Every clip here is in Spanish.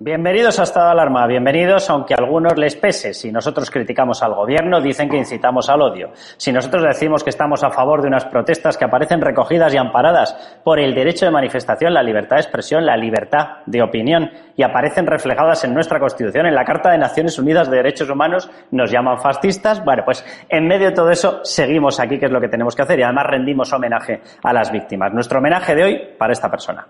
Bienvenidos a Estado de Alarma, bienvenidos aunque a algunos les pese. Si nosotros criticamos al gobierno, dicen que incitamos al odio. Si nosotros decimos que estamos a favor de unas protestas que aparecen recogidas y amparadas por el derecho de manifestación, la libertad de expresión, la libertad de opinión y aparecen reflejadas en nuestra Constitución, en la Carta de Naciones Unidas de Derechos Humanos, nos llaman fascistas. Bueno, pues en medio de todo eso seguimos aquí, que es lo que tenemos que hacer, y además rendimos homenaje a las víctimas. Nuestro homenaje de hoy para esta persona.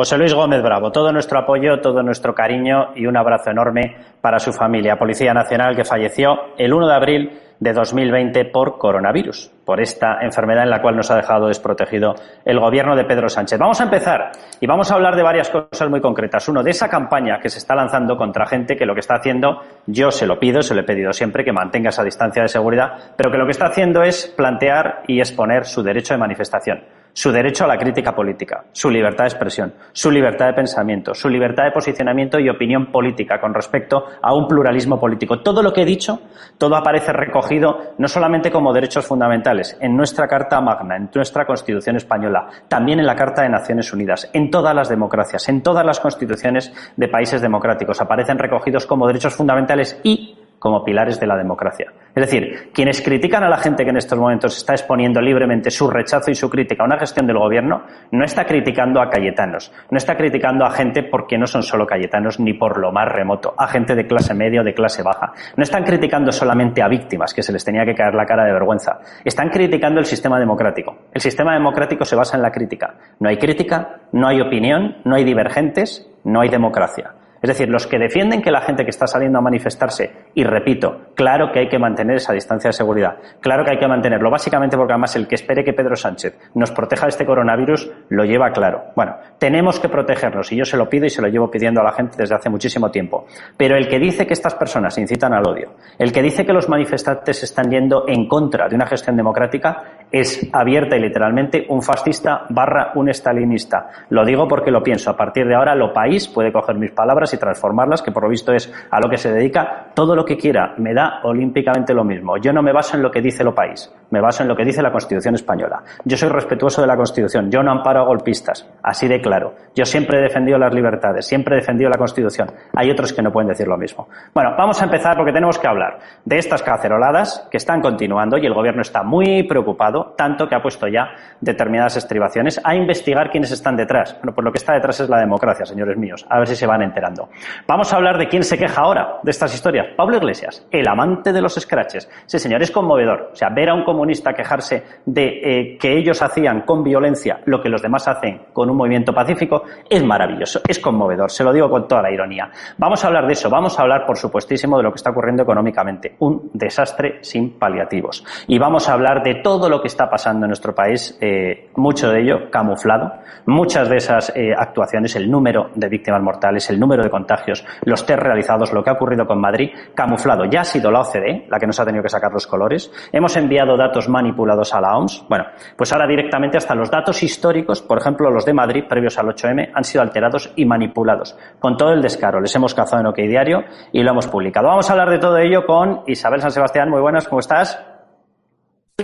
José Luis Gómez Bravo, todo nuestro apoyo, todo nuestro cariño y un abrazo enorme para su familia, Policía Nacional, que falleció el 1 de abril de 2020 por coronavirus, por esta enfermedad en la cual nos ha dejado desprotegido el gobierno de Pedro Sánchez. Vamos a empezar y vamos a hablar de varias cosas muy concretas. Uno, de esa campaña que se está lanzando contra gente que lo que está haciendo, yo se lo pido, se lo he pedido siempre, que mantenga esa distancia de seguridad, pero que lo que está haciendo es plantear y exponer su derecho de manifestación su derecho a la crítica política, su libertad de expresión, su libertad de pensamiento, su libertad de posicionamiento y opinión política con respecto a un pluralismo político. Todo lo que he dicho, todo aparece recogido no solamente como derechos fundamentales en nuestra Carta Magna, en nuestra Constitución española, también en la Carta de Naciones Unidas, en todas las democracias, en todas las constituciones de países democráticos. Aparecen recogidos como derechos fundamentales y como pilares de la democracia. Es decir, quienes critican a la gente que en estos momentos está exponiendo libremente su rechazo y su crítica a una gestión del gobierno, no está criticando a cayetanos, no está criticando a gente porque no son solo cayetanos ni por lo más remoto, a gente de clase media o de clase baja. No están criticando solamente a víctimas, que se les tenía que caer la cara de vergüenza. Están criticando el sistema democrático. El sistema democrático se basa en la crítica. No hay crítica, no hay opinión, no hay divergentes, no hay democracia. Es decir, los que defienden que la gente que está saliendo a manifestarse, y repito, claro que hay que mantener esa distancia de seguridad, claro que hay que mantenerlo, básicamente porque además el que espere que Pedro Sánchez nos proteja de este coronavirus lo lleva claro. Bueno, tenemos que protegernos y yo se lo pido y se lo llevo pidiendo a la gente desde hace muchísimo tiempo. Pero el que dice que estas personas incitan al odio, el que dice que los manifestantes están yendo en contra de una gestión democrática, es abierta y literalmente un fascista barra un estalinista. Lo digo porque lo pienso. A partir de ahora, lo país puede coger mis palabras y transformarlas, que por lo visto es a lo que se dedica, todo lo que quiera, me da olímpicamente lo mismo. Yo no me baso en lo que dice lo país, me baso en lo que dice la Constitución española. Yo soy respetuoso de la Constitución, yo no amparo a golpistas, así de claro. Yo siempre he defendido las libertades, siempre he defendido la Constitución. Hay otros que no pueden decir lo mismo. Bueno, vamos a empezar porque tenemos que hablar de estas caceroladas que están continuando y el gobierno está muy preocupado, tanto que ha puesto ya determinadas estribaciones a investigar quiénes están detrás. Bueno, pues lo que está detrás es la democracia, señores míos. A ver si se van enterando. Vamos a hablar de quién se queja ahora de estas historias. Pablo Iglesias, el amante de los scratches. Sí, señor, es conmovedor. O sea, ver a un comunista quejarse de eh, que ellos hacían con violencia lo que los demás hacen con un movimiento pacífico es maravilloso, es conmovedor. Se lo digo con toda la ironía. Vamos a hablar de eso. Vamos a hablar, por supuestísimo, de lo que está ocurriendo económicamente. Un desastre sin paliativos. Y vamos a hablar de todo lo que está pasando en nuestro país, eh, mucho de ello camuflado. Muchas de esas eh, actuaciones, el número de víctimas mortales, el número de contagios, los test realizados, lo que ha ocurrido con Madrid, camuflado. Ya ha sido la OCDE la que nos ha tenido que sacar los colores. Hemos enviado datos manipulados a la OMS. Bueno, pues ahora directamente hasta los datos históricos, por ejemplo, los de Madrid previos al 8M, han sido alterados y manipulados. Con todo el descaro. Les hemos cazado en OK Diario y lo hemos publicado. Vamos a hablar de todo ello con Isabel San Sebastián. Muy buenas, ¿cómo estás?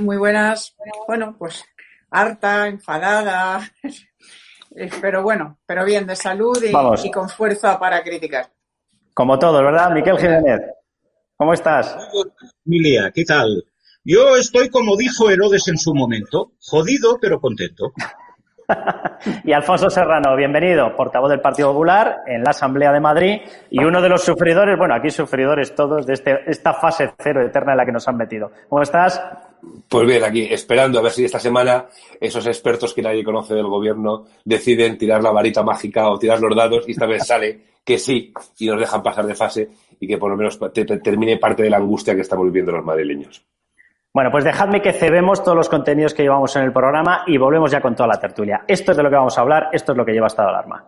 Muy buenas. Bueno, pues harta, enfadada, pero bueno, pero bien, de salud y, con fuerza para criticar. Como todos, ¿verdad? Miquel Jiménez, ¿cómo estás? Emilia, ¿qué tal? Yo estoy como dijo Herodes en su momento, jodido pero contento. y Alfonso Serrano, bienvenido, portavoz del Partido Popular en la Asamblea de Madrid y uno de los sufridores, bueno, aquí sufridores todos de este, esta fase cero eterna en la que nos han metido. ¿Cómo estás? Pues bien, aquí esperando a ver si esta semana esos expertos que nadie conoce del gobierno deciden tirar la varita mágica o tirar los dados y esta vez sale que sí y nos dejan pasar de fase y que por lo menos termine parte de la angustia que estamos viviendo los madrileños. Bueno, pues dejadme que cebemos todos los contenidos que llevamos en el programa y volvemos ya con toda la tertulia. Esto es de lo que vamos a hablar, esto es lo que lleva estado alarma.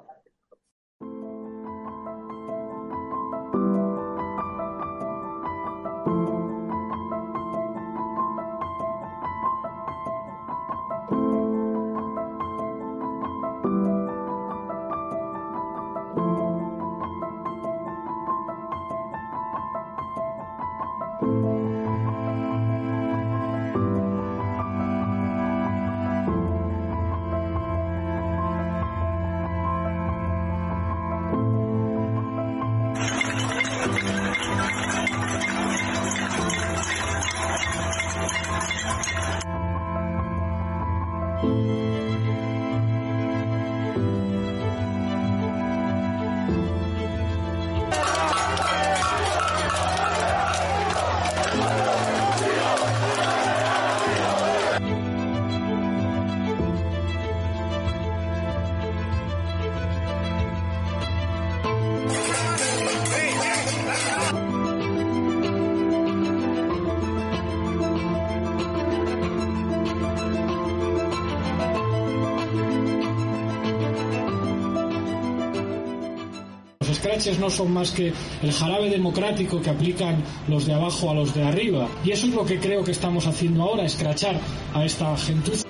No son más que el jarabe democrático que aplican los de abajo a los de arriba. Y eso es lo que creo que estamos haciendo ahora, escrachar a esta gentuza.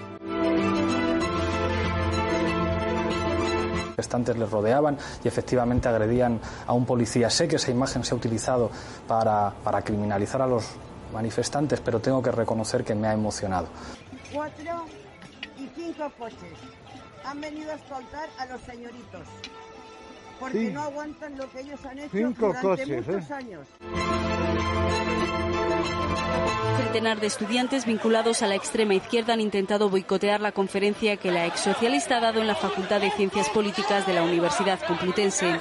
manifestantes les rodeaban y efectivamente agredían a un policía. Sé que esa imagen se ha utilizado para, para criminalizar a los manifestantes, pero tengo que reconocer que me ha emocionado. Cuatro y cinco coches han venido a escoltar a los señoritos porque no aguantan lo que ellos han hecho durante ¿eh? muchos años. Centenar de estudiantes vinculados a la extrema izquierda han intentado boicotear la conferencia que la ex socialista ha dado en la Facultad de Ciencias Políticas de la Universidad Complutense.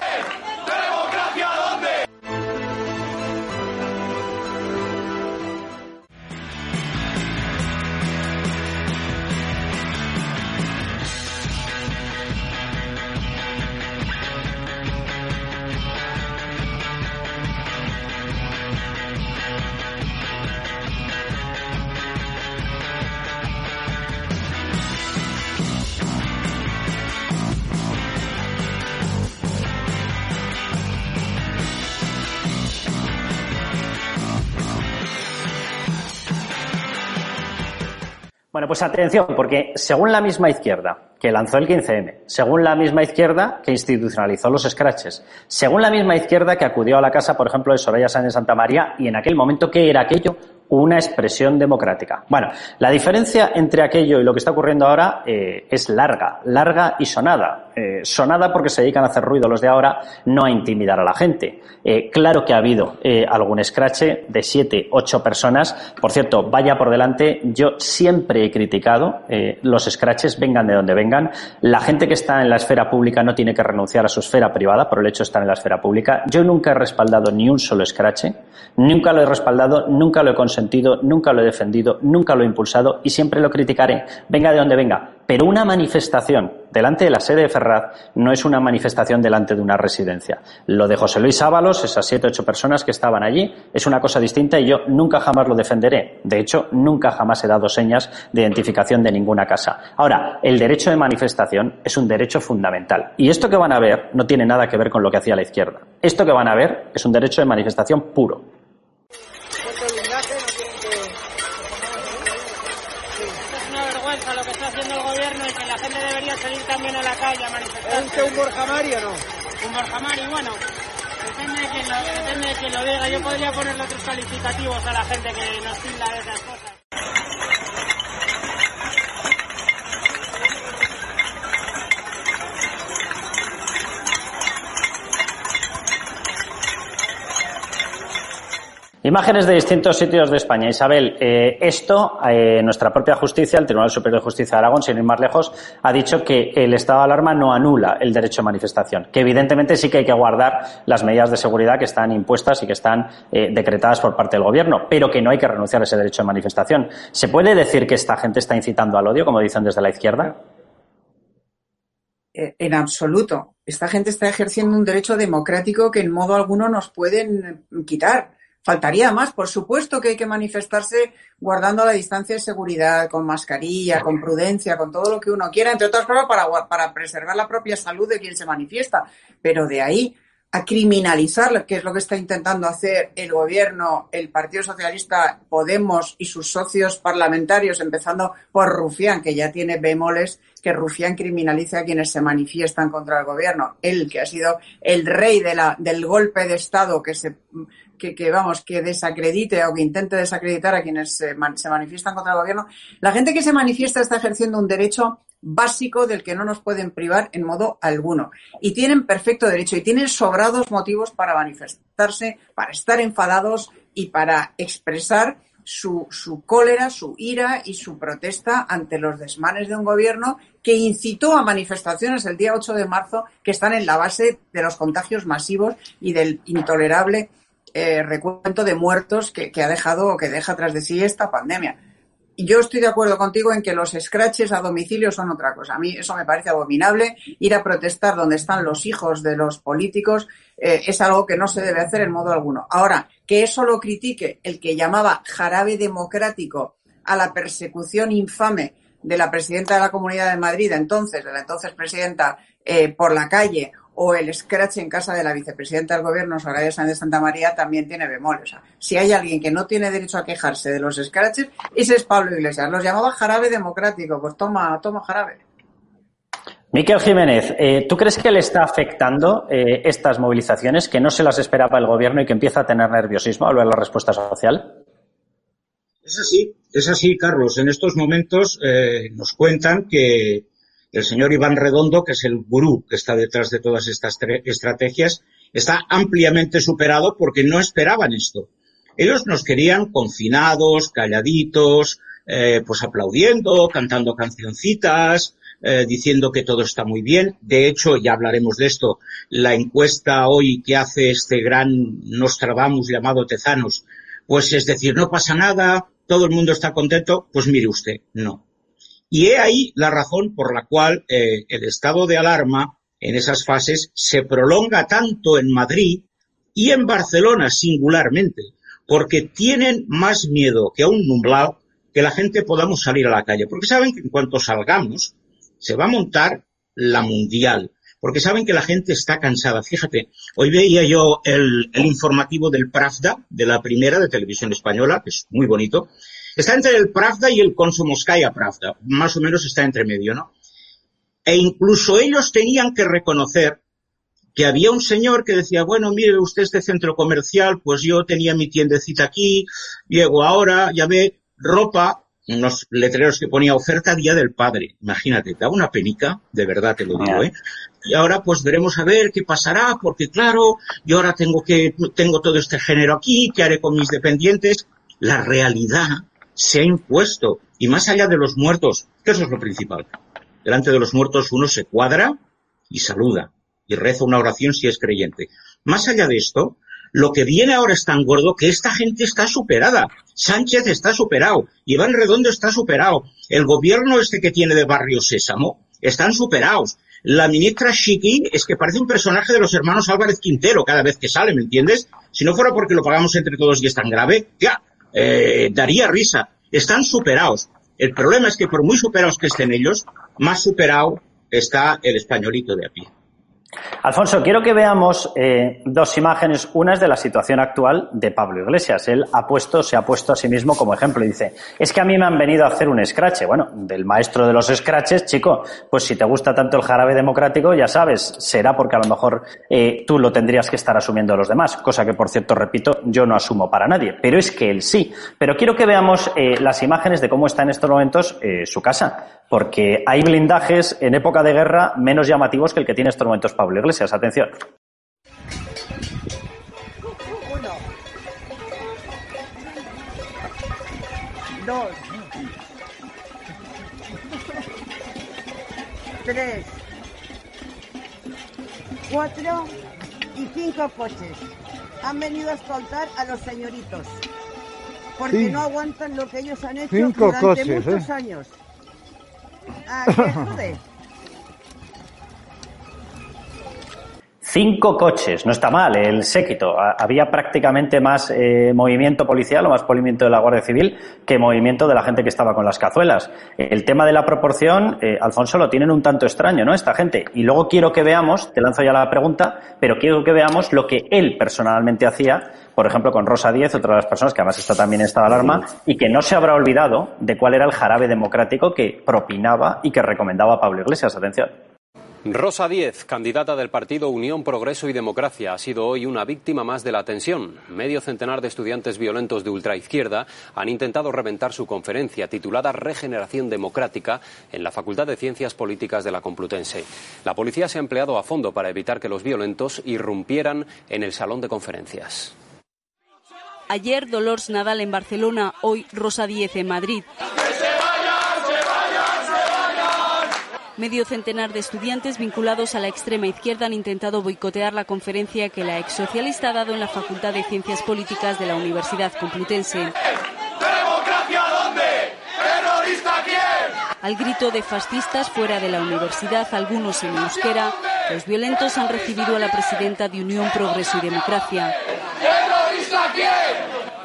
Pues atención, porque según la misma izquierda que lanzó el 15M, según la misma izquierda que institucionalizó los scratches, según la misma izquierda que acudió a la casa, por ejemplo, de Soraya Sánchez Santa María, y en aquel momento, ¿qué era aquello? Una expresión democrática. Bueno, la diferencia entre aquello y lo que está ocurriendo ahora eh, es larga, larga y sonada. Eh, sonada porque se dedican a hacer ruido los de ahora, no a intimidar a la gente. Eh, claro que ha habido algún scratch de siete, ocho personas. Por cierto, vaya por delante, yo siempre he criticado los scratches, vengan de donde vengan. La gente que está en la esfera pública no tiene que renunciar a su esfera privada por el hecho de estar en la esfera pública. Yo nunca he respaldado ni un solo scratch, nunca lo he respaldado, nunca lo he consentido, nunca lo he defendido, nunca lo he impulsado y siempre lo criticaré, venga de donde venga. Pero una manifestación delante de la sede de Ferraz no es una manifestación delante de una residencia. Lo de José Luis Ábalos, esas siete ocho personas que estaban allí, es una cosa distinta y yo nunca jamás lo defenderé. De hecho, nunca jamás he dado señas de identificación de ninguna casa. Ahora, el derecho de manifestación es un derecho fundamental. Y esto que van a ver no tiene nada que ver con lo que hacía la izquierda. Esto que van a ver es un derecho de manifestación puro. Un Borjamari o no? Un Borjamari, bueno, depende de, quién lo, depende de quién lo diga. Yo podría ponerle otros calificativos a la gente que nos tilda de esas cosas. Imágenes de distintos sitios de España. Isabel, eh, esto, eh, nuestra propia justicia, el Tribunal Superior de Justicia de Aragón, sin ir más lejos, ha dicho que el estado de alarma no anula el derecho de manifestación, que evidentemente sí que hay que guardar las medidas de seguridad que están impuestas y que están eh, decretadas por parte del Gobierno, pero que no hay que renunciar a ese derecho de manifestación. ¿Se puede decir que esta gente está incitando al odio, como dicen desde la izquierda? En absoluto. Esta gente está ejerciendo un derecho democrático que en modo alguno nos pueden quitar Faltaría más, por supuesto que hay que manifestarse guardando la distancia de seguridad, con mascarilla, con prudencia, con todo lo que uno quiera, entre otras cosas para, para preservar la propia salud de quien se manifiesta. Pero de ahí a criminalizar, que es lo que está intentando hacer el gobierno, el Partido Socialista, Podemos y sus socios parlamentarios, empezando por Rufián, que ya tiene bemoles que Rufián criminalice a quienes se manifiestan contra el gobierno. Él, que ha sido el rey del golpe de Estado que se que, vamos, que desacredite o que intente desacreditar a quienes se, manifiestan contra el gobierno. La gente que se manifiesta está ejerciendo un derecho básico del que no nos pueden privar en modo alguno. Y tienen perfecto derecho y tienen sobrados motivos para manifestarse, para estar enfadados y para expresar su, su cólera, su ira y su protesta ante los desmanes de un gobierno que incitó a manifestaciones el día 8 de marzo que están en la base de los contagios masivos y del intolerable eh, recuento de muertos que, que ha dejado o que deja tras de sí esta pandemia yo estoy de acuerdo contigo en que los scratches a domicilio son otra cosa. A mí eso me parece abominable. Ir a protestar donde están los hijos de los políticos eh, es algo que no se debe hacer en modo alguno. Ahora, que eso lo critique el que llamaba jarabe democrático a la persecución infame de la presidenta de la Comunidad de Madrid, entonces, de la entonces presidenta, eh, por la calle, o el scratch en casa de la vicepresidenta del gobierno, Soraya Sáenz de Santa María, también tiene bemol. O sea, si hay alguien que no tiene derecho a quejarse de los scratches, ese es Pablo Iglesias. Los llamaba jarabe democrático. Pues toma, toma jarabe. Miquel Jiménez, eh, ¿tú crees que le está afectando eh, estas movilizaciones, que no se las esperaba el gobierno y que empieza a tener nerviosismo al ver la respuesta social? Es así, es así, Carlos. En estos momentos eh, nos cuentan que el señor Iván Redondo, que es el gurú que está detrás de todas estas estrategias, está ampliamente superado porque no esperaban esto. Ellos nos querían confinados, calladitos, eh, pues aplaudiendo, cantando cancioncitas, eh, diciendo que todo está muy bien. De hecho, ya hablaremos de esto, la encuesta hoy que hace este gran Nostradamus llamado Tezanos, pues es decir, no pasa nada, todo el mundo está contento, pues mire usted, no. Y he ahí la razón por la cual eh, el estado de alarma en esas fases se prolonga tanto en Madrid y en Barcelona singularmente, porque tienen más miedo que a un nublado que la gente podamos salir a la calle, porque saben que en cuanto salgamos se va a montar la mundial, porque saben que la gente está cansada. Fíjate, hoy veía yo el, el informativo del Pravda, de la primera de televisión española, que es muy bonito, Está entre el Pravda y el Konsumskaya Pravda, más o menos está entre medio, ¿no? E incluso ellos tenían que reconocer que había un señor que decía, bueno, mire usted este centro comercial, pues yo tenía mi tiendecita aquí, llego ahora, ya ve, ropa, unos letreros que ponía oferta Día del Padre. Imagínate, da una penica, de verdad te lo digo, ¿eh? Y ahora pues veremos a ver qué pasará, porque claro, yo ahora tengo que, tengo todo este género aquí, ¿qué haré con mis dependientes? La realidad se ha impuesto. Y más allá de los muertos, que eso es lo principal. Delante de los muertos uno se cuadra y saluda y reza una oración si es creyente. Más allá de esto, lo que viene ahora es tan gordo que esta gente está superada. Sánchez está superado. Iván Redondo está superado. El gobierno este que tiene de Barrio Sésamo están superados. La ministra Chiqui es que parece un personaje de los hermanos Álvarez Quintero cada vez que sale, ¿me entiendes? Si no fuera porque lo pagamos entre todos y es tan grave, ya, eh, daría risa. Están superados. El problema es que por muy superados que estén ellos, más superado está el españolito de a pie. Alfonso, quiero que veamos eh, dos imágenes. Una es de la situación actual de Pablo Iglesias. Él ha puesto, se ha puesto a sí mismo como ejemplo y dice, es que a mí me han venido a hacer un scratch. Bueno, del maestro de los scratches, chico, pues si te gusta tanto el jarabe democrático, ya sabes, será porque a lo mejor eh, tú lo tendrías que estar asumiendo los demás, cosa que por cierto, repito, yo no asumo para nadie, pero es que él sí. Pero quiero que veamos eh, las imágenes de cómo está en estos momentos su casa porque hay blindajes en época de guerra menos llamativos que el que tiene en estos momentos Pablo Iglesias. Atención. Uno. Dos. Tres. Cuatro y cinco coches. Han venido a escoltar a los señoritos. Porque no aguantan lo que ellos han hecho durante muchos ¿eh? años. Ah, ¿qué it. Cinco coches, no está mal, el séquito. Había prácticamente más eh, movimiento policial o más movimiento de la Guardia Civil que movimiento de la gente que estaba con las cazuelas. El tema de la proporción, eh, Alfonso, lo tienen un tanto extraño, ¿no? Esta gente. Y luego quiero que veamos, te lanzo ya la pregunta, pero quiero que veamos lo que él personalmente hacía por ejemplo, con Rosa Díez, otra de las personas que además está también en estado de alarma, y que no se habrá olvidado de cuál era el jarabe democrático que propinaba y que recomendaba Pablo Iglesias. Atención. Rosa Díez, candidata del partido Unión Progreso y Democracia, ha sido hoy una víctima más de la tensión. Medio centenar de estudiantes violentos de ultraizquierda han intentado reventar su conferencia titulada Regeneración Democrática en la Facultad de Ciencias Políticas de la Complutense. La policía se ha empleado a fondo para evitar que los violentos irrumpieran en el salón de conferencias. Ayer Dolores Nadal en Barcelona, hoy Rosa Díez en Madrid. Medio centenar de estudiantes vinculados a la extrema izquierda han intentado boicotear la conferencia que la ex socialista ha dado en la Facultad de Ciencias Políticas de la Universidad Complutense. ¿Democracia dónde? ¿Terrorista quién? Al grito de fascistas fuera de la universidad, algunos en euskera, los violentos han recibido a la presidenta de Unión Progreso y Democracia. ¿Terrorista quién?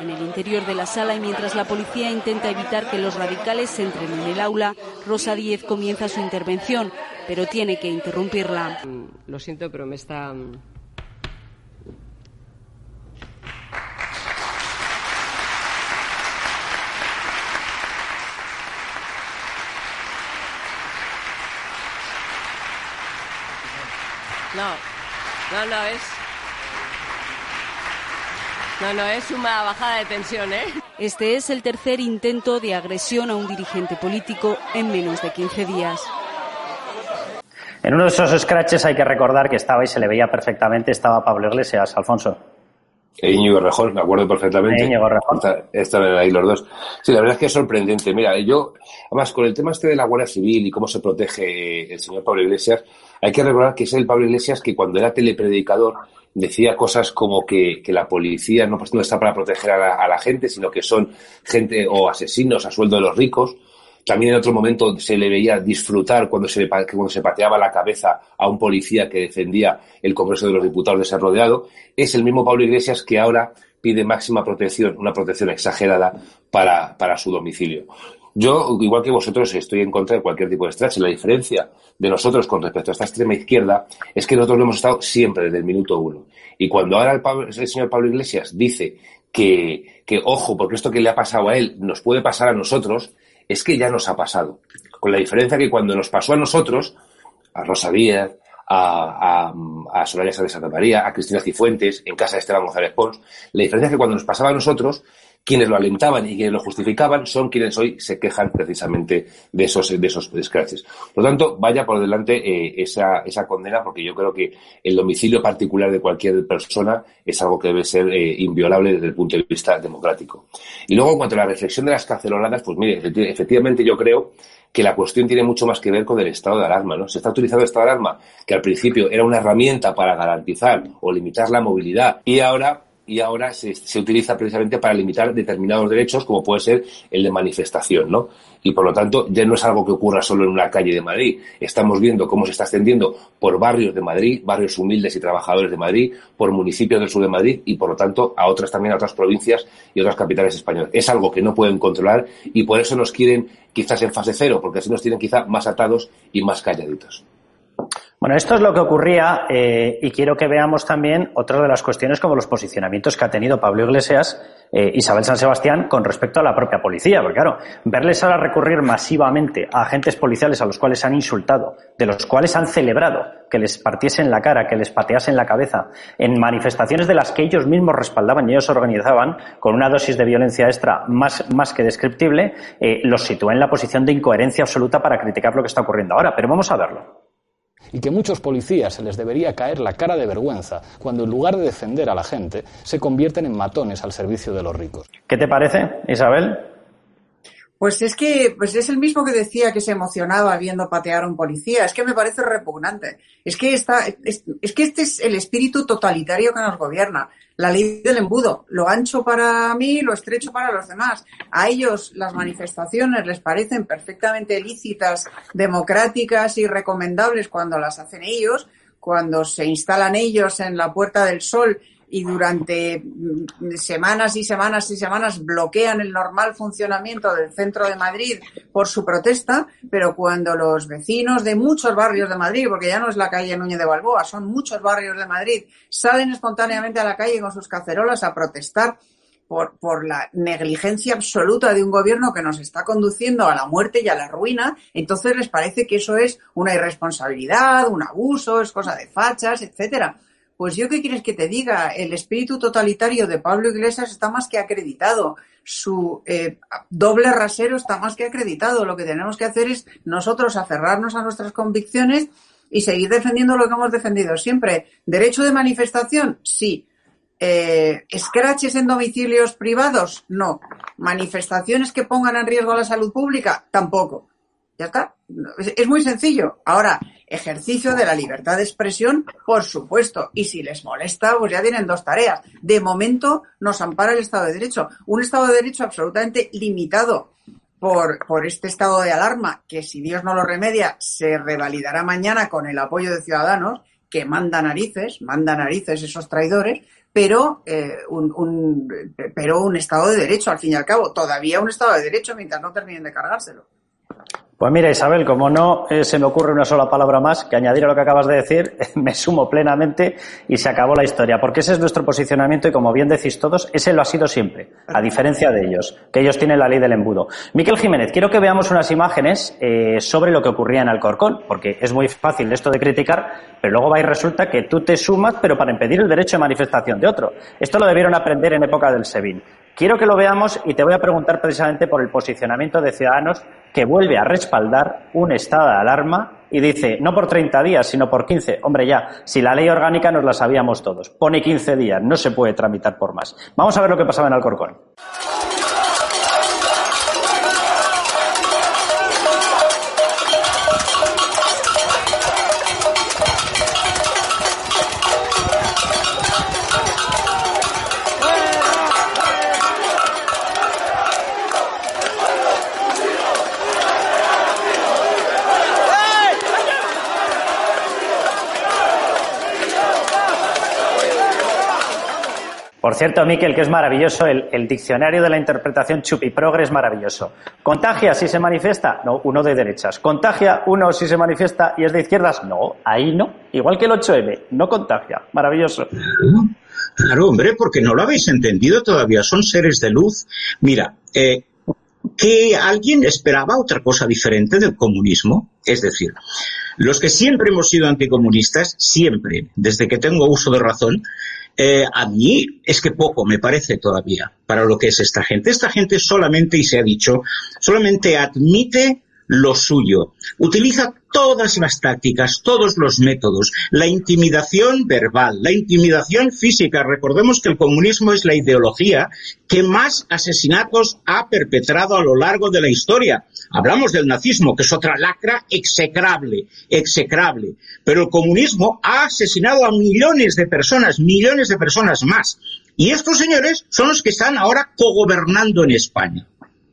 En el interior de la sala y mientras la policía intenta evitar que los radicales entren en el aula, Rosa Díez comienza su intervención, pero tiene que interrumpirla. Lo siento, pero me está No, no, no, es. No, no, es una bajada de tensión, ¿eh? Este es el tercer intento de agresión a un dirigente político en menos de 15 días. En uno de esos scratches hay que recordar que estaba y se le veía perfectamente, estaba Pablo Iglesias, Alfonso. E Íñigo Rejón, me acuerdo perfectamente. E Íñigo Rejón. Estaban ahí los dos. Sí, la verdad es que es sorprendente. Mira, yo, además, con el tema este de la Guardia Civil y cómo se protege el señor Pablo Iglesias, hay que recordar que es el Pablo Iglesias que cuando era telepredicador decía cosas como que, que la policía no, pues, está para proteger a la, gente, sino que son gente o asesinos a sueldo de los ricos. También en otro momento se le veía disfrutar cuando se, cuando se pateaba la cabeza a un policía que defendía el Congreso de los Diputados de ser rodeado. Es el mismo Pablo Iglesias que ahora pide máxima protección, una protección exagerada para, para su domicilio. Yo, igual que vosotros, estoy en contra de cualquier tipo de stretch. La diferencia de nosotros con respecto a esta extrema izquierda es que nosotros lo hemos estado siempre desde el minuto uno. Y cuando ahora el, señor Pablo Iglesias dice que, que, ojo, porque esto que le ha pasado a él nos puede pasar a nosotros, es que ya nos ha pasado. Con la diferencia que cuando nos pasó a nosotros, a Rosa Díaz, a, a, a Soraya Santa María, a Cristina Cifuentes, en casa de Esteban González Pons, la diferencia es que cuando nos pasaba a nosotros, quienes lo alentaban y quienes lo justificaban son quienes hoy se quejan precisamente de esos, de esos scratches. Por lo tanto, vaya por delante eh, esa, esa condena, porque yo creo que el domicilio particular de cualquier persona es algo que debe ser eh, inviolable desde el punto de vista democrático. Y luego, en cuanto a la reflexión de las caceroladas, pues mire, efectivamente yo creo que la cuestión tiene mucho más que ver con el estado de alarma, ¿no? Se está utilizando el estado de alarma, que al principio era una herramienta para garantizar o limitar la movilidad, y ahora y ahora se, se, utiliza precisamente para limitar determinados derechos, como puede ser el de manifestación, ¿no? Y por lo tanto, ya no es algo que ocurra solo en una calle de Madrid. Estamos viendo cómo se está extendiendo por barrios de Madrid, barrios humildes y trabajadores de Madrid, por municipios del sur de Madrid y por lo tanto a otras también a otras provincias y otras capitales españolas. Es algo que no pueden controlar y por eso nos quieren quizás en fase cero, porque así nos tienen quizá más atados y más calladitos. Bueno, esto es lo que ocurría eh, y quiero que veamos también otra de las cuestiones como los posicionamientos que ha tenido Pablo Iglesias, eh, Isabel San Sebastián con respecto a la propia policía. Porque claro, verles ahora recurrir masivamente a agentes policiales a los cuales han insultado, de los cuales han celebrado que les partiesen la cara, que les pateasen la cabeza, en manifestaciones de las que ellos mismos respaldaban y ellos organizaban, con una dosis de violencia extra más, más que descriptible, eh, los sitúa en la posición de incoherencia absoluta para criticar lo que está ocurriendo ahora. Pero vamos a verlo y que muchos policías se les debería caer la cara de vergüenza cuando en lugar de defender a la gente se convierten en matones al servicio de los ricos. ¿Qué te parece, Isabel? Pues es que pues es el mismo que decía que se emocionaba viendo patear a un policía. Es que me parece repugnante. Es que, está, es, es que este es el espíritu totalitario que nos gobierna. La ley del embudo. Lo ancho para mí, lo estrecho para los demás. A ellos las manifestaciones les parecen perfectamente lícitas, democráticas y recomendables cuando las hacen ellos, cuando se instalan ellos en la Puerta del Sol y durante semanas y semanas y semanas bloquean el normal funcionamiento del centro de Madrid por su protesta, pero cuando los vecinos de muchos barrios de Madrid, porque ya no es la calle Núñez de Balboa, son muchos barrios de Madrid, salen espontáneamente a la calle con sus cacerolas a protestar por, por, la negligencia absoluta de un gobierno que nos está conduciendo a la muerte y a la ruina, entonces les parece que eso es una irresponsabilidad, un abuso, es cosa de fachas, etcétera. Pues yo qué quieres que te diga, el espíritu totalitario de Pablo Iglesias está más que acreditado, su eh, doble rasero está más que acreditado. Lo que tenemos que hacer es nosotros aferrarnos a nuestras convicciones y seguir defendiendo lo que hemos defendido siempre. ¿Derecho de manifestación? Sí. Eh, ¿Scratches en domicilios privados? No. ¿Manifestaciones que pongan en riesgo la salud pública? Tampoco. Ya está. Es, es muy sencillo. Ahora, ejercicio de la libertad de expresión, por supuesto. Y si les molesta, pues ya tienen dos tareas. De momento nos ampara el Estado de Derecho. Un Estado de Derecho absolutamente limitado por, por este estado de alarma, que si Dios no lo remedia, se revalidará mañana con el apoyo de ciudadanos, que manda narices, manda narices esos traidores, pero, eh, un, pero un Estado de Derecho, al fin y al cabo. Todavía un Estado de Derecho mientras no terminen de cargárselo. Pues mira, Isabel, como no eh, se me ocurre una sola palabra más que añadir a lo que acabas de decir, me sumo plenamente y se acabó la historia, porque ese es nuestro posicionamiento y como bien decís todos, ese lo ha sido siempre, a diferencia de ellos, que ellos tienen la ley del embudo. Miquel Jiménez, quiero que veamos unas imágenes eh, sobre lo que ocurría en Alcorcón, porque es muy fácil esto de criticar, pero luego va y resulta que tú te sumas, pero para impedir el derecho de manifestación de otro. Esto lo debieron aprender en época del SEBIN. Quiero que lo veamos y te voy a preguntar precisamente por el posicionamiento de Ciudadanos que vuelve a respaldar un estado de alarma y dice, no por 30 días, sino por 15. Hombre, ya, si la ley orgánica nos la sabíamos todos. Pone 15 días, no se puede tramitar por más. Vamos a ver lo que pasaba en Alcorcón. Por cierto, Miquel, que es maravilloso, el, diccionario de la interpretación chupiprogre es maravilloso. Contagia si se manifiesta, no, uno de derechas. Contagia uno si se manifiesta y es de izquierdas, no, ahí no. Igual que el 8M, no contagia. Maravilloso. Claro, hombre, porque no lo habéis entendido todavía, son seres de luz. Mira, eh, que alguien esperaba otra cosa diferente del comunismo. Es decir, los que siempre hemos sido anticomunistas, siempre, desde que tengo uso de razón, eh, a mí es que poco me parece todavía para lo que es esta gente. Esta gente solamente, y se ha dicho, solamente admite lo suyo. Utiliza todas las tácticas, todos los métodos, la intimidación verbal, la intimidación física. Recordemos que el comunismo es la ideología que más asesinatos ha perpetrado a lo largo de la historia. Hablamos del nazismo, que es otra lacra execrable, execrable. Pero el comunismo ha asesinado a millones de personas, millones de personas más. Y estos señores son los que están ahora cogobernando en España.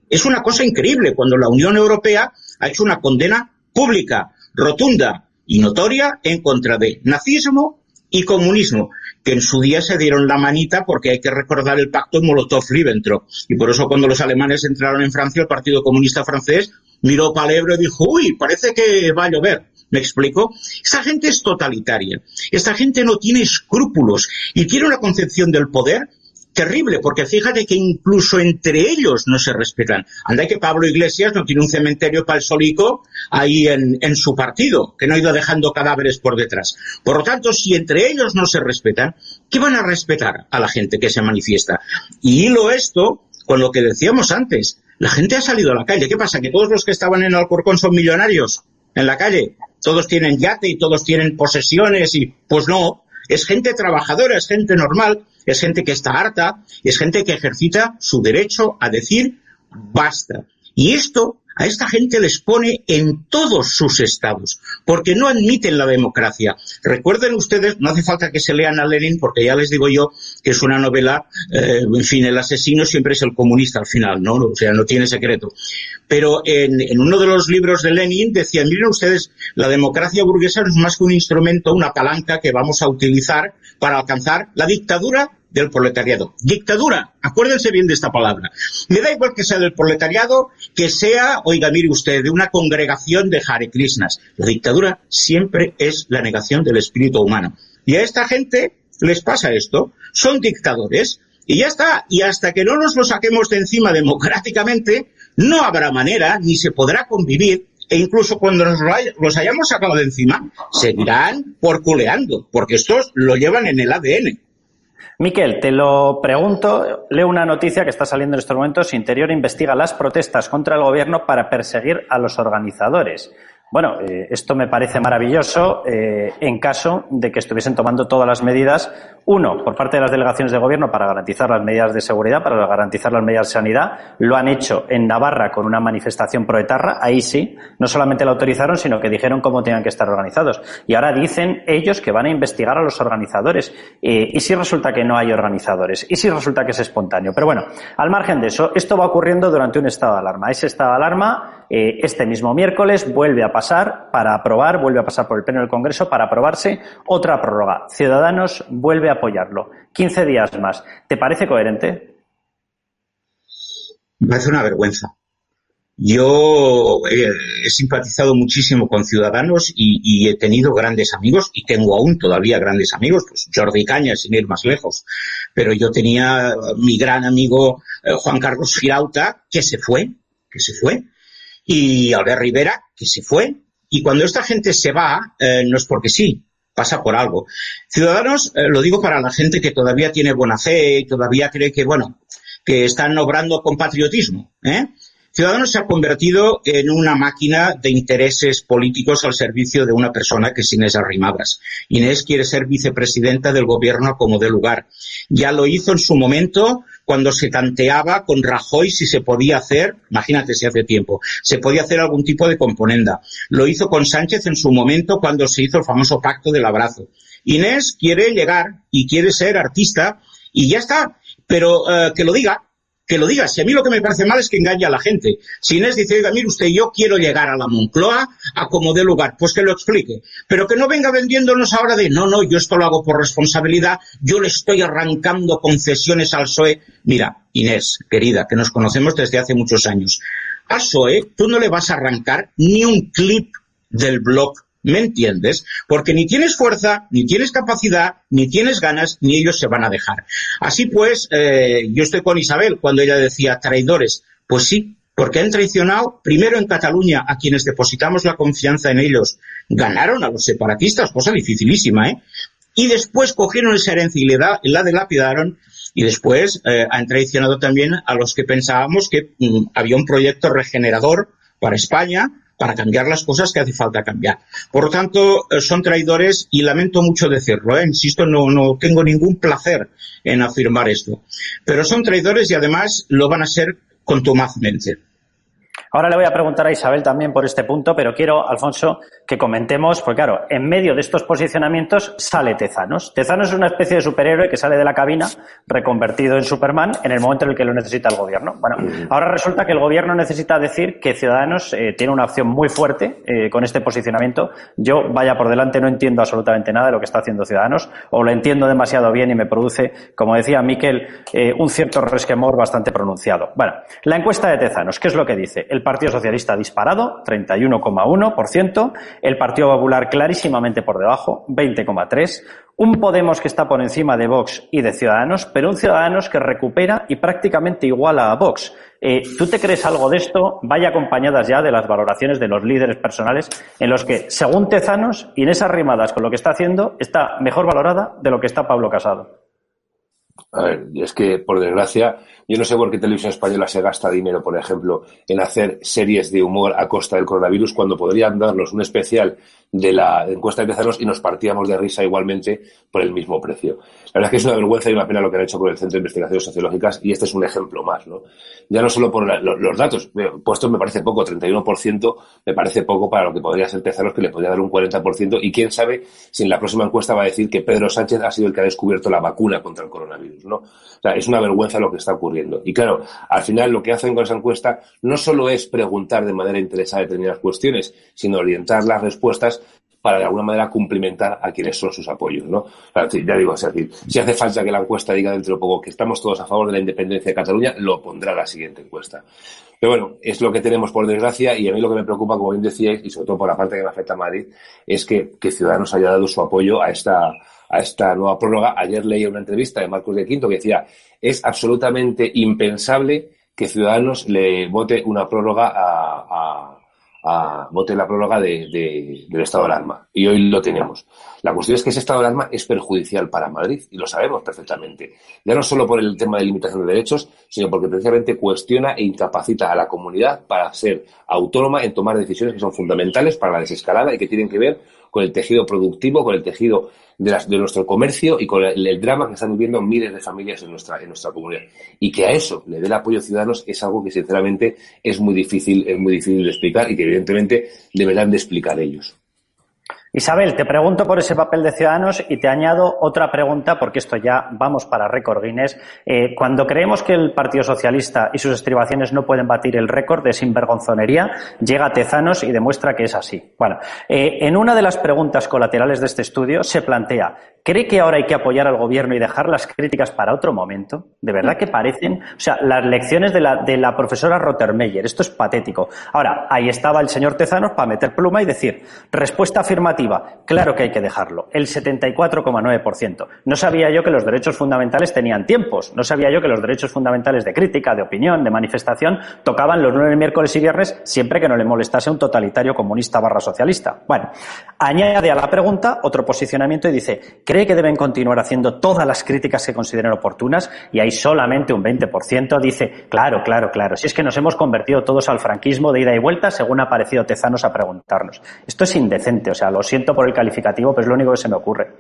Es una cosa increíble cuando la Unión Europea ha hecho una condena pública, rotunda y notoria en contra de nazismo y comunismo, que en su día se dieron la manita porque hay que recordar el pacto Molotov-Ribbentrop. Y por eso cuando los alemanes entraron en Francia, el Partido Comunista francés miró para el Ebro y dijo, uy, parece que va a llover. ¿Me explico? Esta gente es totalitaria. Esta gente no tiene escrúpulos y tiene una concepción del poder terrible, porque fíjate que incluso entre ellos no se respetan. Anda que Pablo Iglesias no tiene un cementerio para el solico ahí en, en su partido, que no ha ido dejando cadáveres por detrás. Por lo tanto, si entre ellos no se respetan, ¿qué van a respetar a la gente que se manifiesta? Y hilo esto con lo que decíamos antes. La gente ha salido a la calle. ¿Qué pasa? ¿Que todos los que estaban en Alcorcón son millonarios en la calle? ¿Todos tienen yate y todos tienen posesiones? y Pues no. Es gente trabajadora, es gente normal es gente que está harta, es gente que ejercita su derecho a decir basta. Y esto a esta gente les pone en todos sus estados, porque no admiten la democracia. Recuerden ustedes, no hace falta que se lean a Lenin, porque ya les digo yo que es una novela, eh, en fin, el asesino siempre es el comunista al final, ¿no? O sea, no tiene secreto. Pero en, en uno de los libros de Lenin decía, miren ustedes, la democracia burguesa no es más que un instrumento, una palanca que vamos a utilizar para alcanzar la dictadura del proletariado. Dictadura, acuérdense bien de esta palabra. Me da igual que sea del proletariado, que sea, oiga, mire usted, de una congregación de Hare Krishnas. La dictadura siempre es la negación del espíritu humano. Y a esta gente les pasa esto. Son dictadores. Y ya está. Y hasta que no nos lo saquemos de encima democráticamente, no habrá manera, ni se podrá convivir e incluso cuando los hayamos sacado de encima, seguirán porculeando, porque estos lo llevan en el ADN. Miquel, te lo pregunto. Leo una noticia que está saliendo en estos momentos. Interior investiga las protestas contra el gobierno para perseguir a los organizadores. Bueno, eh, esto me parece maravilloso eh, en caso de que estuviesen tomando todas las medidas, uno, por parte de las delegaciones de gobierno para garantizar las medidas de seguridad, para garantizar las medidas de sanidad. Lo han hecho en Navarra con una manifestación proetarra, ahí sí, no solamente la autorizaron, sino que dijeron cómo tenían que estar organizados. Y ahora dicen ellos que van a investigar a los organizadores. Eh, ¿Y si resulta que no hay organizadores? ¿Y si resulta que es espontáneo? Pero bueno, al margen de eso, esto va ocurriendo durante un estado de alarma. Ese estado de alarma, este mismo miércoles, vuelve a pasar para aprobar, vuelve a pasar por el Pleno del Congreso para aprobarse otra prórroga. Ciudadanos vuelve a apoyarlo. 15 días más. ¿Te parece coherente? Me parece una vergüenza. Yo eh, he simpatizado muchísimo con Ciudadanos y, he tenido grandes amigos y tengo aún todavía grandes amigos, pues Jordi Caña, sin ir más lejos. Pero yo tenía mi gran amigo eh, Juan Carlos Girauta, que se fue, que se fue, y Albert Rivera, que se fue, y cuando esta gente se va, eh, no es porque sí, pasa por algo. Ciudadanos, eh, lo digo para la gente que todavía tiene buena fe y todavía cree que, bueno, que están obrando con patriotismo. ¿eh? Ciudadanos se ha convertido en una máquina de intereses políticos al servicio de una persona que es Inés Arrimadas. Inés quiere ser vicepresidenta del gobierno como de lugar. Ya lo hizo en su momento cuando se tanteaba con Rajoy si se podía hacer, imagínate si hace tiempo, se podía hacer algún tipo de componenda. Lo hizo con Sánchez en su momento cuando se hizo el famoso pacto del abrazo. Inés quiere llegar y quiere ser artista y ya está. Pero eh, que lo diga, que lo diga. Si a mí lo que me parece mal es que engañe a la gente. Si Inés dice, oiga, mire usted, yo quiero llegar a la Moncloa a como dé lugar, pues que lo explique. Pero que no venga vendiéndonos ahora de, no, no, yo esto lo hago por responsabilidad, yo le estoy arrancando concesiones al PSOE. Mira, Inés, querida, que nos conocemos desde hace muchos años. Al PSOE tú no le vas a arrancar ni un clip del blog ¿Me entiendes? Porque ni tienes fuerza, ni tienes capacidad, ni tienes ganas, ni ellos se van a dejar. Así pues, eh, yo estoy con Isabel cuando ella decía traidores. Pues sí, porque han traicionado primero en Cataluña a quienes depositamos la confianza en ellos. Ganaron a los separatistas, cosa dificilísima, ¿eh? Y después cogieron esa herencia y la, la dilapidaron y después eh, han traicionado también a los que pensábamos que mm, había un proyecto regenerador para España, para cambiar las cosas que hace falta cambiar. Por lo tanto, eh, son traidores y lamento mucho decirlo, ¿eh? insisto, no, no tengo ningún placer en afirmar esto. Pero son traidores y además lo van a ser contumazmente. Ahora le voy a preguntar a Isabel también por este punto, pero quiero, Alfonso, que comentemos, porque claro, en medio de estos posicionamientos sale Tezanos. Tezanos es una especie de superhéroe que sale de la cabina reconvertido en Superman en el momento en el que lo necesita el gobierno. Bueno, ahora resulta que el gobierno necesita decir que Ciudadanos eh, tiene una opción muy fuerte eh, con este posicionamiento. Yo, vaya por delante, no entiendo absolutamente nada de lo que está haciendo Ciudadanos, o lo entiendo demasiado bien y me produce, como decía Miquel, eh, un cierto resquemor bastante pronunciado. Bueno, la encuesta de Tezanos, ¿qué es lo que dice? El Partido Socialista disparado, 31,1%, el Partido Popular clarísimamente por debajo, 20,3%, un Podemos que está por encima de Vox y de Ciudadanos, pero un Ciudadanos que recupera y prácticamente iguala a Vox. Eh, ¿Tú te crees algo de esto? Vaya acompañadas ya de las valoraciones de los líderes personales, en los que, según Tezanos, Inés Arrimadas, con lo que está haciendo, está mejor valorada de lo que está Pablo Casado. A ver, es que, por desgracia, yo no sé por qué Televisión Española se gasta dinero, por ejemplo, en hacer series de humor a costa del coronavirus cuando podrían darnos un especial de la encuesta de Tezanos y nos partíamos de risa igualmente por el mismo precio. La verdad es que es una vergüenza y una pena lo que han hecho con el Centro de Investigaciones Sociológicas y este es un ejemplo más, ¿no? Ya no solo por los datos, eh, puestos me parece poco, 31% me parece poco para lo que podría ser Tezanos que le podría dar un 40% y quién sabe si en la próxima encuesta va a decir que Pedro Sánchez ha sido el que ha descubierto la vacuna contra el coronavirus, ¿no? O sea, es una vergüenza lo que está ocurriendo. Y claro, al final lo que hacen con esa encuesta no solo es preguntar de manera interesada determinadas cuestiones, sino orientar las respuestas para de alguna manera cumplimentar a quienes son sus apoyos, ¿no? ya digo, si hace falta que la encuesta diga dentro de poco que estamos todos a favor de la independencia de Cataluña, lo pondrá la siguiente encuesta. Pero bueno, es lo que tenemos por desgracia y a mí lo que me preocupa, como bien decíais, y sobre todo por la parte que me afecta a Madrid, es que, que Ciudadanos haya dado su apoyo a esta, a esta nueva prórroga. Ayer leí una entrevista de Marcos de Quinto que decía, es absolutamente impensable que Ciudadanos le vote una prórroga a vote la prórroga de, del estado de alarma. Y hoy lo tenemos. La cuestión es que ese estado de alarma es perjudicial para Madrid y lo sabemos perfectamente. Ya no solo por el tema de limitación de derechos, sino porque precisamente cuestiona e incapacita a la comunidad para ser autónoma en tomar decisiones que son fundamentales para la desescalada y que tienen que ver con el tejido productivo, con el tejido de, las, de nuestro comercio y con el, drama que están viviendo miles de familias en nuestra, en nuestra comunidad. Y que a eso le dé el apoyo ciudadanos es algo que sinceramente es muy difícil, es muy difícil de explicar y que evidentemente deberán de explicar ellos. Isabel, te pregunto por ese papel de Ciudadanos y te añado otra pregunta, porque esto ya vamos para récord Guinness. Eh, cuando creemos que el Partido Socialista y sus estribaciones no pueden batir el récord de sinvergonzonería, llega Tezanos y demuestra que es así. Bueno, eh, en una de las preguntas colaterales de este estudio se plantea ¿Cree que ahora hay que apoyar al gobierno y dejar las críticas para otro momento? ¿De verdad que parecen? O sea, las lecciones de la, profesora Rottermeyer, esto es patético. Ahora, ahí estaba el señor Tezanos para meter pluma y decir, respuesta afirmativa, claro que hay que dejarlo, el 74,9%. No sabía yo que los derechos fundamentales tenían tiempos, no sabía yo que los derechos fundamentales de crítica, de opinión, de manifestación, tocaban los lunes, miércoles y viernes siempre que no le molestase un totalitario comunista barra socialista. Bueno, añade a la pregunta otro posicionamiento y dice, que deben continuar haciendo todas las críticas que consideren oportunas y hay solamente un 20% dice, claro, claro, claro, si es que nos hemos convertido todos al franquismo de ida y vuelta según ha aparecido Tezanos a preguntarnos. Esto es indecente, o sea, lo siento por el calificativo, pero es lo único que se me ocurre.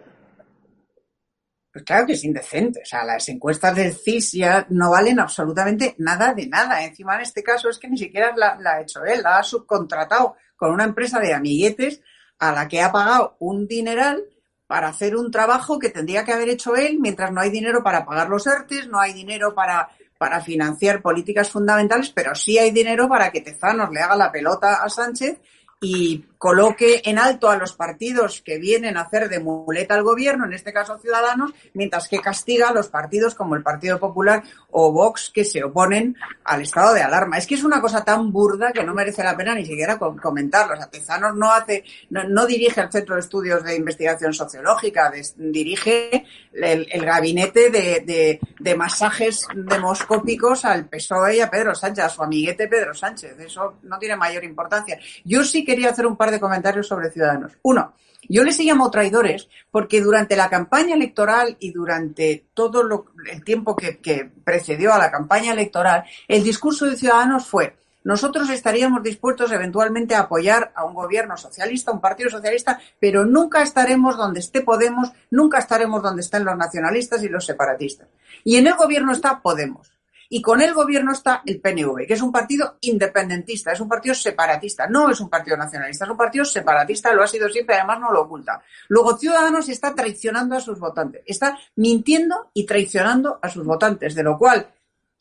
Pues claro que es indecente. O sea, las encuestas del CIS ya no valen absolutamente nada de nada. Encima, en este caso, es que ni siquiera la ha hecho él, la ha subcontratado con una empresa de amiguetes a la que ha pagado un dineral para hacer un trabajo que tendría que haber hecho él mientras no hay dinero para pagar los ERTES, no hay dinero para, para financiar políticas fundamentales, pero sí hay dinero para que Tezanos le haga la pelota a Sánchez y coloque en alto a los partidos que vienen a hacer de muleta al gobierno, en este caso Ciudadanos, mientras que castiga a los partidos como el Partido Popular o Vox que se oponen al estado de alarma. Es que es una cosa tan burda que no merece la pena ni siquiera comentarlo. O Tezanos no hace, no, dirige el Centro de Estudios de Investigación Sociológica, dirige el, gabinete de, de, masajes demoscópicos al PSOE y a Pedro Sánchez, a su amiguete Pedro Sánchez. Eso no tiene mayor importancia. Yo sí quería hacer un par de comentarios sobre Ciudadanos. Uno, yo les llamo traidores porque durante la campaña electoral y durante todo el tiempo que, precedió a la campaña electoral, el discurso de Ciudadanos fue nosotros estaríamos dispuestos eventualmente a apoyar a un gobierno socialista, un partido socialista, pero nunca estaremos donde esté Podemos, nunca estaremos donde estén los nacionalistas y los separatistas. Y en el gobierno está Podemos. Y con el gobierno está el PNV, que es un partido independentista, es un partido separatista, no es un partido nacionalista, es un partido separatista, lo ha sido siempre, además no lo oculta. Luego Ciudadanos está traicionando a sus votantes, está mintiendo y traicionando a sus votantes, de lo cual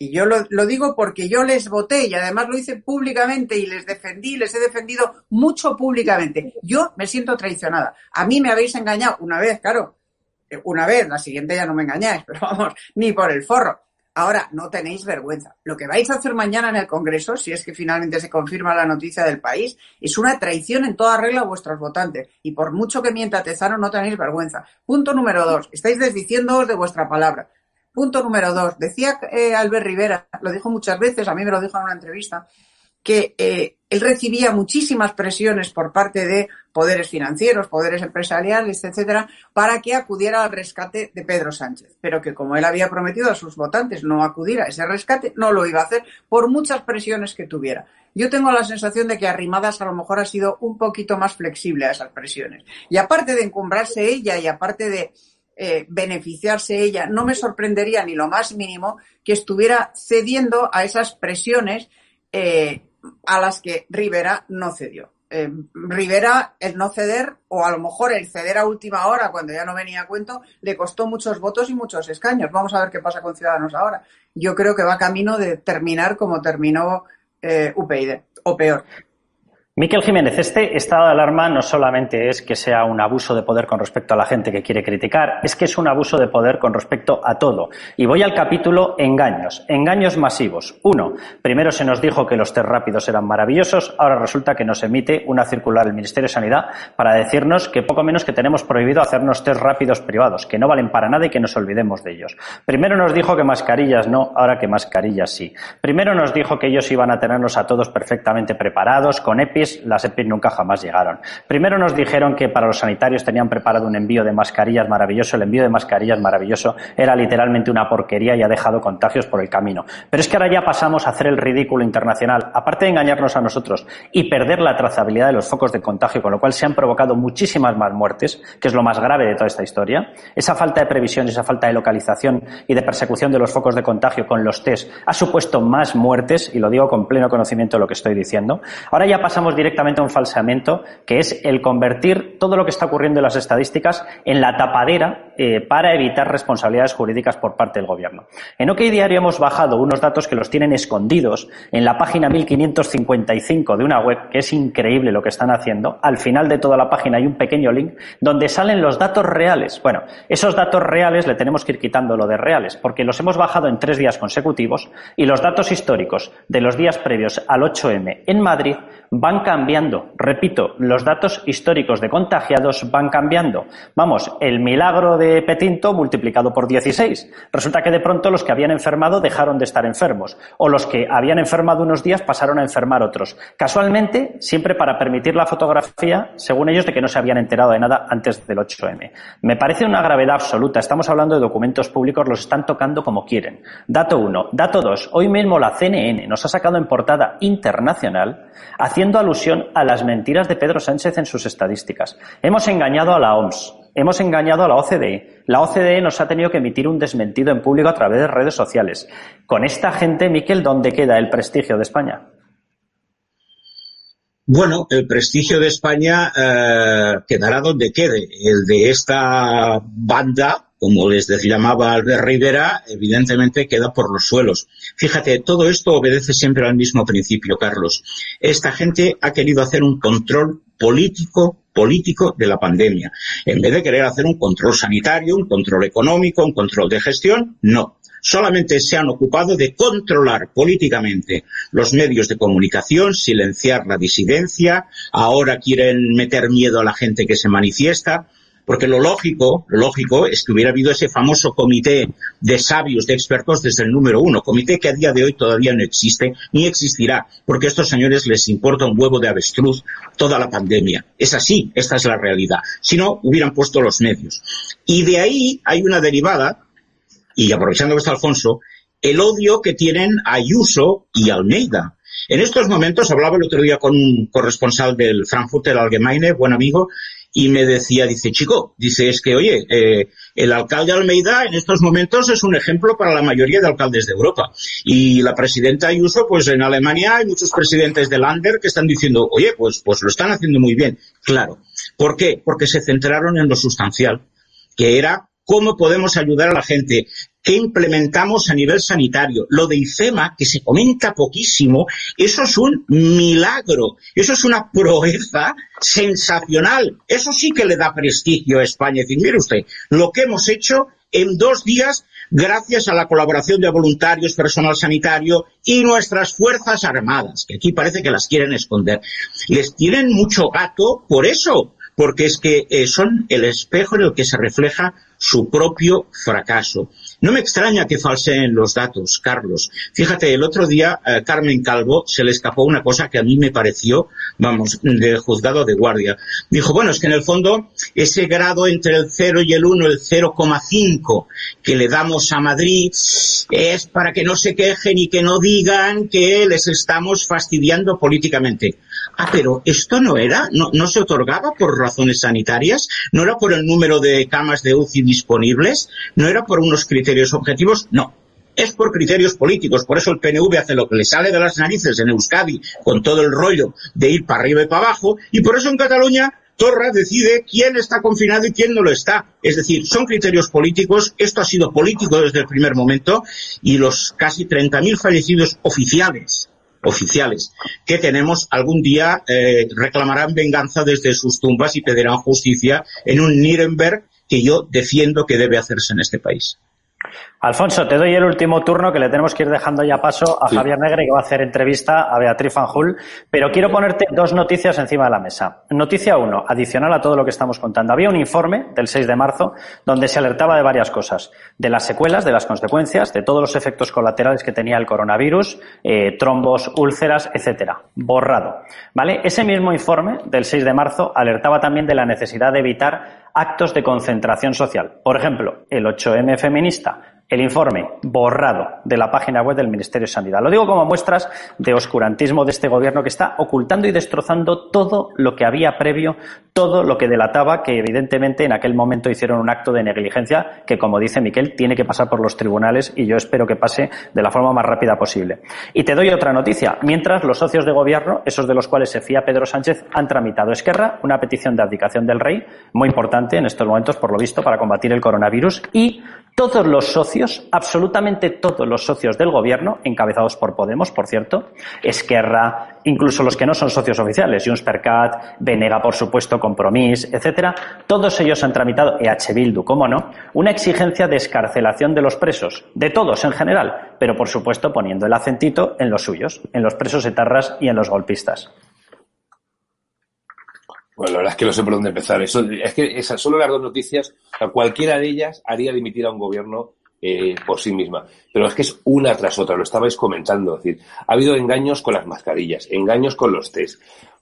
y yo lo, digo porque yo les voté y además lo hice públicamente y les defendí, les he defendido mucho públicamente. Yo me siento traicionada. A mí me habéis engañado una vez, claro, una vez, la siguiente ya no me engañáis, pero vamos, ni por el forro. Ahora, no tenéis vergüenza. Lo que vais a hacer mañana en el Congreso, si es que finalmente se confirma la noticia del país, es una traición en toda regla a vuestros votantes. Y por mucho que mienta Tezano, no tenéis vergüenza. Punto número dos. Estáis desdiciéndoos de vuestra palabra. Punto número dos. Decía eh, Albert Rivera, lo dijo muchas veces, a mí me lo dijo en una entrevista, que eh, él recibía muchísimas presiones por parte de poderes financieros, poderes empresariales, etcétera, para que acudiera al rescate de Pedro Sánchez. Pero que como él había prometido a sus votantes no acudir a ese rescate, no lo iba a hacer por muchas presiones que tuviera. Yo tengo la sensación de que Arrimadas a lo mejor ha sido un poquito más flexible a esas presiones. Y aparte de encumbrarse ella y aparte de eh, beneficiarse ella, no me sorprendería ni lo más mínimo que estuviera cediendo a esas presiones eh, a las que Rivera no cedió. Eh, Rivera, el no ceder, o a lo mejor el ceder a última hora, cuando ya no venía a cuento, le costó muchos votos y muchos escaños. Vamos a ver qué pasa con Ciudadanos ahora. Yo creo que va camino de terminar como terminó eh, UPyD, o peor. Miquel Jiménez, este estado de alarma no solamente es que sea un abuso de poder con respecto a la gente que quiere criticar, es que es un abuso de poder con respecto a todo. Y voy al capítulo engaños, engaños masivos. Uno, primero se nos dijo que los test rápidos eran maravillosos, ahora resulta que nos emite una circular del Ministerio de Sanidad para decirnos que poco menos que tenemos prohibido hacernos test rápidos privados, que no valen para nada y que nos olvidemos de ellos. Primero nos dijo que mascarillas no, ahora que mascarillas sí. Primero nos dijo que ellos iban a tenernos a todos perfectamente preparados, con EPIs, Las EPIs nunca jamás llegaron. Primero nos dijeron que para los sanitarios tenían preparado un envío de mascarillas maravilloso. El envío de mascarillas maravilloso era literalmente una porquería y ha dejado contagios por el camino. Pero es que ahora ya pasamos a hacer el ridículo internacional. Aparte de engañarnos a nosotros y perder la trazabilidad de los focos de contagio, con lo cual se han provocado muchísimas más muertes, que es lo más grave de toda esta historia. Esa falta de previsión, esa falta de localización y de persecución de los focos de contagio con los test ha supuesto más muertes, y lo digo con pleno conocimiento de lo que estoy diciendo. Ahora ya pasamos directamente a un falseamiento, que es el convertir todo lo que está ocurriendo en las estadísticas en la tapadera eh, para evitar responsabilidades jurídicas por parte del gobierno. En OK Diario hemos bajado unos datos que los tienen escondidos en la página 1555 de una web que es increíble lo que están haciendo. Al final de toda la página hay un pequeño link donde salen los datos reales. Bueno, esos datos reales le tenemos que ir quitando lo de reales porque los hemos bajado en tres días consecutivos y los datos históricos de los días previos al 8M en Madrid van cambiando. Repito, los datos históricos de contagiados van cambiando. Vamos, el milagro de Petinto multiplicado por 16. Resulta que de pronto los que habían enfermado dejaron de estar enfermos o los que habían enfermado unos días pasaron a enfermar otros. Casualmente, siempre para permitir la fotografía, según ellos, de que no se habían enterado de nada antes del 8M. Me parece una gravedad absoluta. Estamos hablando de documentos públicos, los están tocando como quieren. Dato 1. Dato 2. Hoy mismo la CNN nos ha sacado en portada internacional haciendo alusión a las mentiras de Pedro Sánchez en sus estadísticas. Hemos engañado a la OMS, hemos engañado a la OCDE. La OCDE nos ha tenido que emitir un desmentido en público a través de redes sociales. Con esta gente, Miquel, ¿dónde queda el prestigio de España? Bueno, el prestigio de España eh, quedará donde quede. El de esta banda como les llamaba Albert Rivera, evidentemente queda por los suelos. Fíjate, todo esto obedece siempre al mismo principio, Carlos. Esta gente ha querido hacer un control político político de la pandemia. En vez de querer hacer un control sanitario, un control económico, un control de gestión, no. Solamente se han ocupado de controlar políticamente los medios de comunicación, silenciar la disidencia, ahora quieren meter miedo a la gente que se manifiesta. Porque lo lógico, lo lógico es que hubiera habido ese famoso comité de sabios, de expertos desde el número uno, comité que a día de hoy todavía no existe ni existirá, porque a estos señores les importa un huevo de avestruz toda la pandemia. Es así, esta es la realidad. Si no, hubieran puesto los medios. Y de ahí hay una derivada, y aprovechando que está Alfonso, el odio que tienen a Ayuso y Almeida. En estos momentos, hablaba el otro día con un corresponsal del Frankfurter Allgemeine, buen amigo, y me decía, dice, chico, dice, es que, oye, eh, el alcalde Almeida en estos momentos es un ejemplo para la mayoría de alcaldes de Europa. Y la presidenta Ayuso, pues en Alemania hay muchos presidentes de Lander que están diciendo, oye, pues, pues lo están haciendo muy bien. Claro. ¿Por qué? Porque se centraron en lo sustancial, que era cómo podemos ayudar a la gente, qué implementamos a nivel sanitario. Lo de IFEMA, que se comenta poquísimo, eso es un milagro, eso es una proeza sensacional. Eso sí que le da prestigio a España. Es decir, mire usted, lo que hemos hecho en dos días gracias a la colaboración de voluntarios, personal sanitario y nuestras Fuerzas Armadas, que aquí parece que las quieren esconder. Les tienen mucho gato por eso, porque es que eh, son el espejo en el que se refleja su propio fracaso. No me extraña que falseen los datos, Carlos. Fíjate, el otro día eh, Carmen Calvo se le escapó una cosa que a mí me pareció, vamos, del juzgado de guardia. Dijo, bueno, es que en el fondo ese grado entre el 0 y el 1, el 0,5 que le damos a Madrid es para que no se quejen y que no digan que les estamos fastidiando políticamente. Ah, pero esto no era, no, no se otorgaba por razones sanitarias, no era por el número de camas de UCI disponibles, no era por unos criterios objetivos, no. Es por criterios políticos, por eso el PNV hace lo que le sale de las narices en Euskadi con todo el rollo de ir para arriba y para abajo, y por eso en Cataluña Torra decide quién está confinado y quién no lo está. Es decir, son criterios políticos, esto ha sido político desde el primer momento, y los casi 30.000 fallecidos oficiales oficiales que tenemos algún día eh, reclamarán venganza desde sus tumbas y pedirán justicia en un Nuremberg que yo defiendo que debe hacerse en este país. Alfonso, te doy el último turno que le tenemos que ir dejando ya paso a Javier Negre que va a hacer entrevista a Beatriz Fanjul, pero quiero ponerte dos noticias encima de la mesa. Noticia uno, adicional a todo lo que estamos contando. Había un informe del 6 de marzo donde se alertaba de varias cosas, de las secuelas, de las consecuencias, de todos los efectos colaterales que tenía el coronavirus, eh, trombos, úlceras, etcétera. Borrado. ¿Vale? Ese mismo informe del 6 de marzo alertaba también de la necesidad de evitar actos de concentración social. Por ejemplo, el 8M feminista el informe borrado de la página web del Ministerio de Sanidad. Lo digo como muestras de oscurantismo de este gobierno que está ocultando y destrozando todo lo que había previo, todo lo que delataba que evidentemente en aquel momento hicieron un acto de negligencia que, como dice Miquel, tiene que pasar por los tribunales y yo espero que pase de la forma más rápida posible. Y te doy otra noticia. Mientras los socios de gobierno, esos de los cuales se fía Pedro Sánchez, han tramitado Esquerra una petición de abdicación del rey, muy importante en estos momentos, por lo visto, para combatir el coronavirus y todos los socios, absolutamente todos los socios del gobierno, encabezados por Podemos, por cierto, Esquerra, incluso los que no son socios oficiales, Junts per Cat, Venega, por supuesto, Compromís, etcétera, todos ellos han tramitado, EH Bildu, cómo no, una exigencia de escarcelación de los presos, de todos en general, pero por supuesto poniendo el acentito en los suyos, en los presos etarras y en los golpistas. Bueno, la verdad es que no sé por dónde empezar. Es que esas, solo las dos noticias, cualquiera de ellas haría dimitir a un gobierno eh, por sí misma. Pero es que es una tras otra, lo estabais comentando. Es decir, ha habido engaños con las mascarillas, engaños con los test,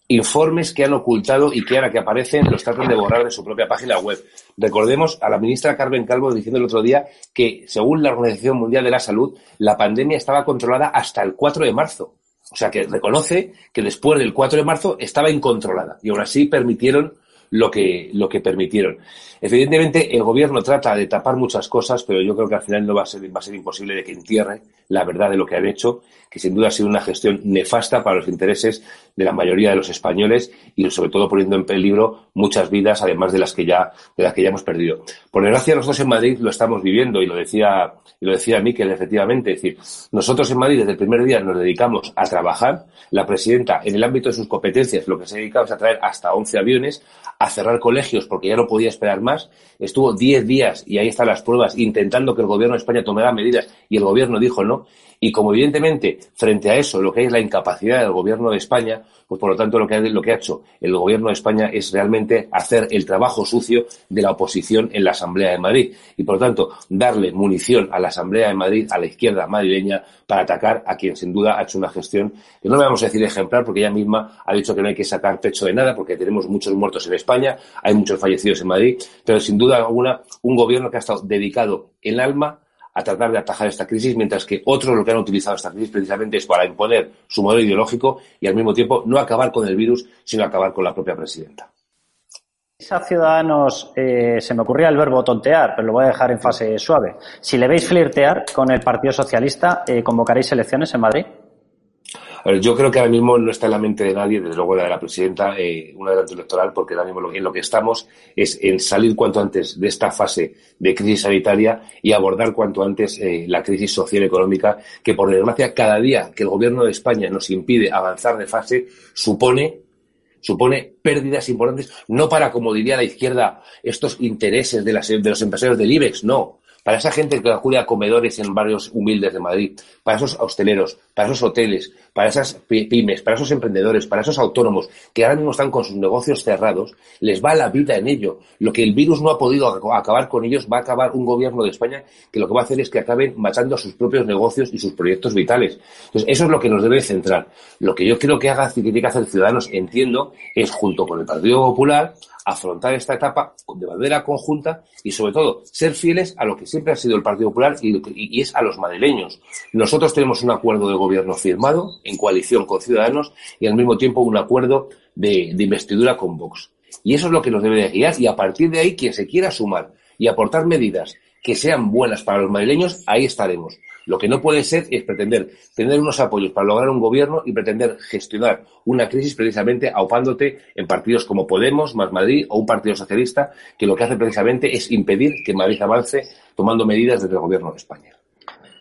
informes que han ocultado y que ahora que aparecen los tratan de borrar de su propia página web. Recordemos a la ministra Carmen Calvo diciendo el otro día que, según la Organización Mundial de la Salud, la pandemia estaba controlada hasta el 4 de marzo. O sea, que reconoce que después del 4 de marzo estaba incontrolada y aún así permitieron lo que, lo que permitieron. Evidentemente, el gobierno trata de tapar muchas cosas, pero yo creo que al final no va a ser, va a ser imposible de que entierre la verdad de lo que han hecho, que sin duda ha sido una gestión nefasta para los intereses de la mayoría de los españoles y sobre todo poniendo en peligro muchas vidas, además de las que ya, de las que ya hemos perdido. Por desgracia, nosotros en Madrid lo estamos viviendo y lo decía, y lo decía Miquel, efectivamente. Es decir, nosotros en Madrid desde el primer día nos dedicamos a trabajar. La presidenta, en el ámbito de sus competencias, lo que se ha dedicado es a traer hasta 11 aviones, a cerrar colegios porque ya no podía esperar más. Estuvo 10 días, y ahí están las pruebas, intentando que el gobierno de España tomara medidas y el gobierno dijo no. Y como evidentemente, frente a eso, lo que es la incapacidad del gobierno de España, pues por lo tanto lo que, ha, lo que ha hecho el gobierno de España es realmente hacer el trabajo sucio de la oposición en la Asamblea de Madrid. Y por lo tanto, darle munición a la Asamblea de Madrid, a la izquierda madrileña, para atacar a quien sin duda ha hecho una gestión que no le vamos a decir ejemplar, porque ella misma ha dicho que no hay que sacar pecho de nada, porque tenemos muchos muertos en España, hay muchos fallecidos en Madrid, pero sin duda alguna un gobierno que ha estado dedicado el alma a tratar de atajar esta crisis, mientras que otros lo que han utilizado esta crisis precisamente es para imponer su modelo ideológico y al mismo tiempo no acabar con el virus, sino acabar con la propia presidenta. A Ciudadanos eh, se me ocurría el verbo tontear, pero lo voy a dejar en fase suave. Si le veis flirtear con el Partido Socialista, eh, ¿convocaréis elecciones en Madrid? Yo creo que ahora mismo no está en la mente de nadie, desde luego la de la presidenta, eh, un adelanto electoral, porque ahora mismo en lo que estamos es en salir cuanto antes de esta fase de crisis sanitaria y abordar cuanto antes eh, la crisis social económica, que por desgracia cada día que el gobierno de España nos impide avanzar de fase supone supone pérdidas importantes, no para, como diría la izquierda, estos intereses de, las, de los empresarios del IBEX, no, para esa gente que acude a comedores en barrios humildes de Madrid, para esos hosteleros, para esos hoteles, para esas pymes, para esos emprendedores, para esos autónomos que ahora mismo están con sus negocios cerrados, les va la vida en ello. Lo que el virus no ha podido acabar con ellos, va a acabar un gobierno de España que lo que va a hacer es que acaben matando a sus propios negocios y sus proyectos vitales. Entonces, eso es lo que nos debe centrar. Lo que yo creo que haga, tiene que hacer Ciudadanos, entiendo, es junto con el Partido Popular, afrontar esta etapa de manera conjunta y sobre todo ser fieles a lo que siempre ha sido el Partido Popular y, es a los madrileños. Nosotros tenemos un acuerdo de gobierno firmado en coalición con Ciudadanos y al mismo tiempo un acuerdo de, de investidura con Vox. Y eso es lo que nos debe de guiar y a partir de ahí quien se quiera sumar y aportar medidas que sean buenas para los madrileños, ahí estaremos. Lo que no puede ser es pretender tener unos apoyos para lograr un gobierno y pretender gestionar una crisis precisamente aupándote en partidos como Podemos, Más Madrid o un partido socialista que lo que hace precisamente es impedir que Madrid avance tomando medidas desde el gobierno de España.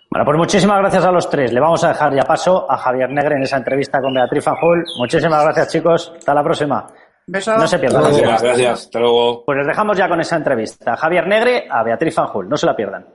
Bueno, pues muchísimas gracias a los tres. Le vamos a dejar ya paso a Javier Negre en esa entrevista con Beatriz Fanjul. Muchísimas gracias, chicos. Hasta la próxima. No se pierdan. Gracias, gracias. Hasta luego. Pues les dejamos ya con esa entrevista. Javier Negre a Beatriz Fanjul. No se la pierdan.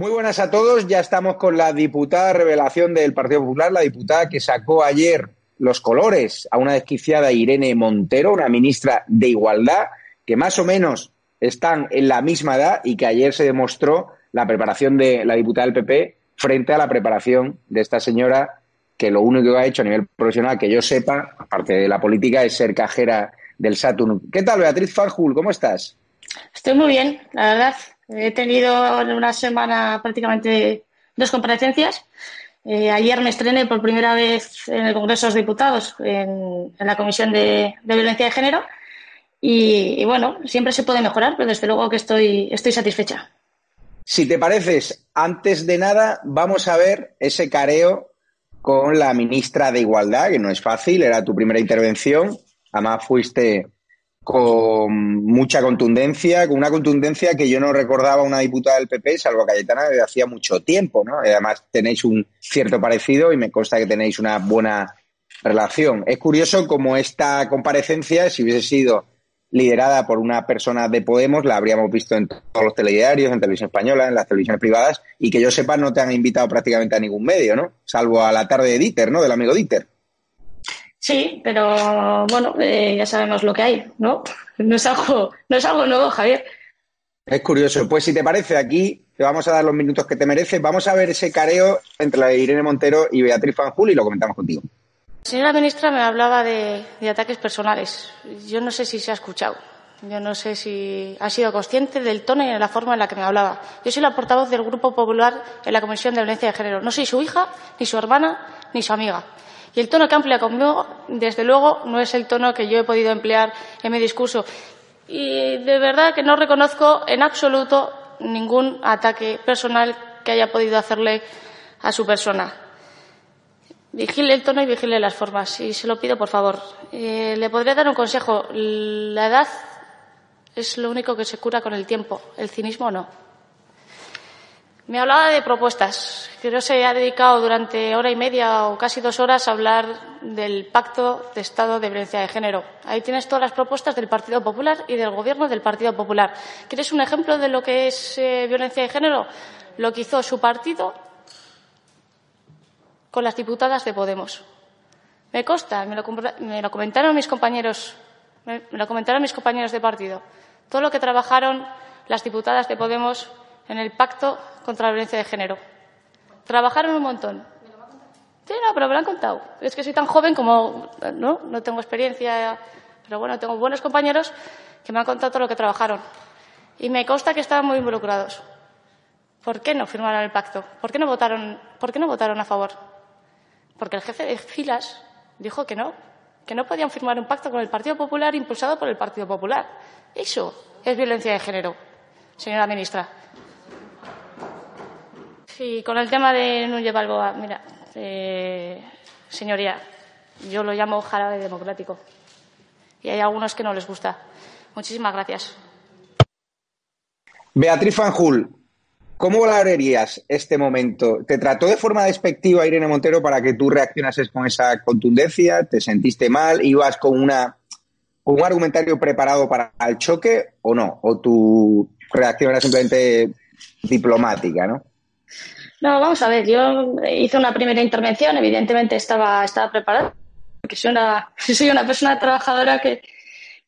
Muy buenas a todos. Ya estamos con la diputada revelación del Partido Popular, la diputada que sacó ayer los colores a una desquiciada Irene Montero, una ministra de Igualdad, que más o menos están en la misma edad y que ayer se demostró la preparación de la diputada del PP frente a la preparación de esta señora que lo único que ha hecho a nivel profesional, que yo sepa, aparte de la política, es ser cajera del Saturn. ¿Qué tal, Beatriz Fanjul? ¿Cómo estás? Estoy muy bien, la verdad. He tenido en una semana prácticamente dos comparecencias. Eh, ayer me estrené por primera vez en el Congreso de los Diputados, en, la Comisión de, Violencia de Género. Y, bueno, siempre se puede mejorar, pero desde luego que estoy, estoy satisfecha. Si te pareces, antes de nada, vamos a ver ese careo con la ministra de Igualdad, que no es fácil, era tu primera intervención. Además, fuiste con mucha contundencia, con una contundencia que yo no recordaba una diputada del PP, salvo Cayetana, de hacía mucho tiempo, ¿no? Además tenéis un cierto parecido y me consta que tenéis una buena relación. Es curioso como esta comparecencia, si hubiese sido liderada por una persona de Podemos, la habríamos visto en todos los telediarios, en televisión española, en las televisiones privadas, y que yo sepa no te han invitado prácticamente a ningún medio, ¿no? Salvo a la tarde de Dieter, ¿no? Del amigo Dieter. Sí, pero bueno, eh, ya sabemos lo que hay, ¿no? No es algo, no es algo nuevo, Javier. Es curioso. Pues si te parece, aquí te vamos a dar los minutos que te mereces. Vamos a ver ese careo entre la Irene Montero y Beatriz Fanjul y lo comentamos contigo. La señora ministra me hablaba de, de ataques personales. Yo no sé si se ha escuchado. Yo no sé si ha sido consciente del tono y de la forma en la que me hablaba. Yo soy la portavoz del Grupo Popular en la Comisión de Violencia de Género. No soy su hija, ni su hermana, ni su amiga. Y el tono que emplea conmigo, desde luego, no es el tono que yo he podido emplear en mi discurso. Y de verdad que no reconozco en absoluto ningún ataque personal que haya podido hacerle a su persona. Vigile el tono y vigile las formas. Y se lo pido, por favor. Eh, le podría dar un consejo. La edad es lo único que se cura con el tiempo. El cinismo no. Me hablaba de propuestas. Creo se ha dedicado durante hora y media o casi dos horas a hablar del Pacto de Estado de Violencia de Género. Ahí tienes todas las propuestas del Partido Popular y del Gobierno del Partido Popular. ¿Quieres un ejemplo de lo que es eh, violencia de género? Lo que hizo su partido con las diputadas de Podemos. Me consta, me lo, comentaron mis compañeros, me lo comentaron mis compañeros de partido. Todo lo que trabajaron las diputadas de Podemos en el Pacto contra la Violencia de Género. Trabajaron un montón. Sí, no, pero me lo han contado. Es que soy tan joven como no, no tengo experiencia, pero bueno, tengo buenos compañeros que me han contado todo lo que trabajaron. Y me consta que estaban muy involucrados. ¿Por qué no firmaron el pacto? ¿Por qué no votaron, por qué no votaron a favor? Porque el jefe de filas dijo que no, que no podían firmar un pacto con el Partido Popular impulsado por el Partido Popular. Eso es violencia de género, señora ministra. Sí, con el tema de Núñez Balboa, mira, eh, señoría, yo lo llamo jarabe democrático. Y hay algunos que no les gusta. Muchísimas gracias. Beatriz Fanjul, ¿cómo valorarías este momento? ¿Te trató de forma despectiva Irene Montero para que tú reaccionases con esa contundencia? ¿Te sentiste mal? ¿Ibas con, una, con un argumentario preparado para el choque o no? ¿O tu reacción era simplemente diplomática, no? No, vamos a ver, yo hice una primera intervención, evidentemente estaba, estaba preparada, porque soy una, soy una persona trabajadora que,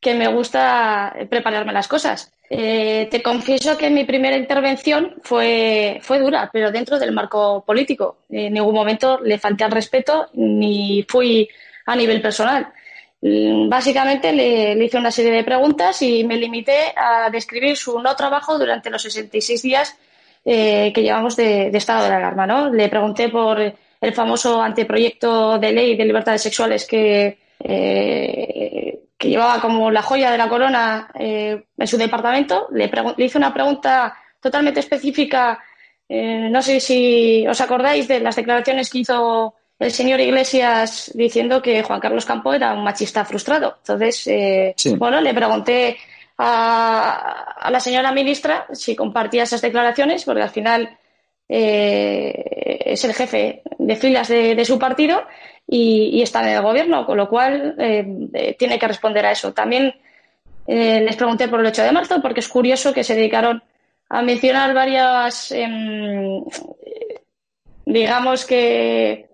que me gusta prepararme las cosas. Eh, te confieso que mi primera intervención fue, fue dura, pero dentro del marco político. En ningún momento le falté al respeto ni fui a nivel personal. Mm, básicamente le, hice una serie de preguntas y me limité a describir su no trabajo durante los 66 días eh, que llevamos de, estado de alarma. ¿no? Le pregunté por el famoso anteproyecto de ley de libertades sexuales que, eh, que llevaba como la joya de la corona eh, en su departamento. Le, le, hice una pregunta totalmente específica. no sé si os acordáis de las declaraciones que hizo el señor Iglesias diciendo que Juan Carlos Campo era un machista frustrado. Entonces, bueno, le pregunté a, la señora ministra si compartía esas declaraciones, porque al final eh, es el jefe de filas de, su partido y, está en el gobierno, con lo cual eh, eh, tiene que responder a eso. También les pregunté por el 8 de marzo, porque es curioso que se dedicaron a mencionar varias, em, digamos que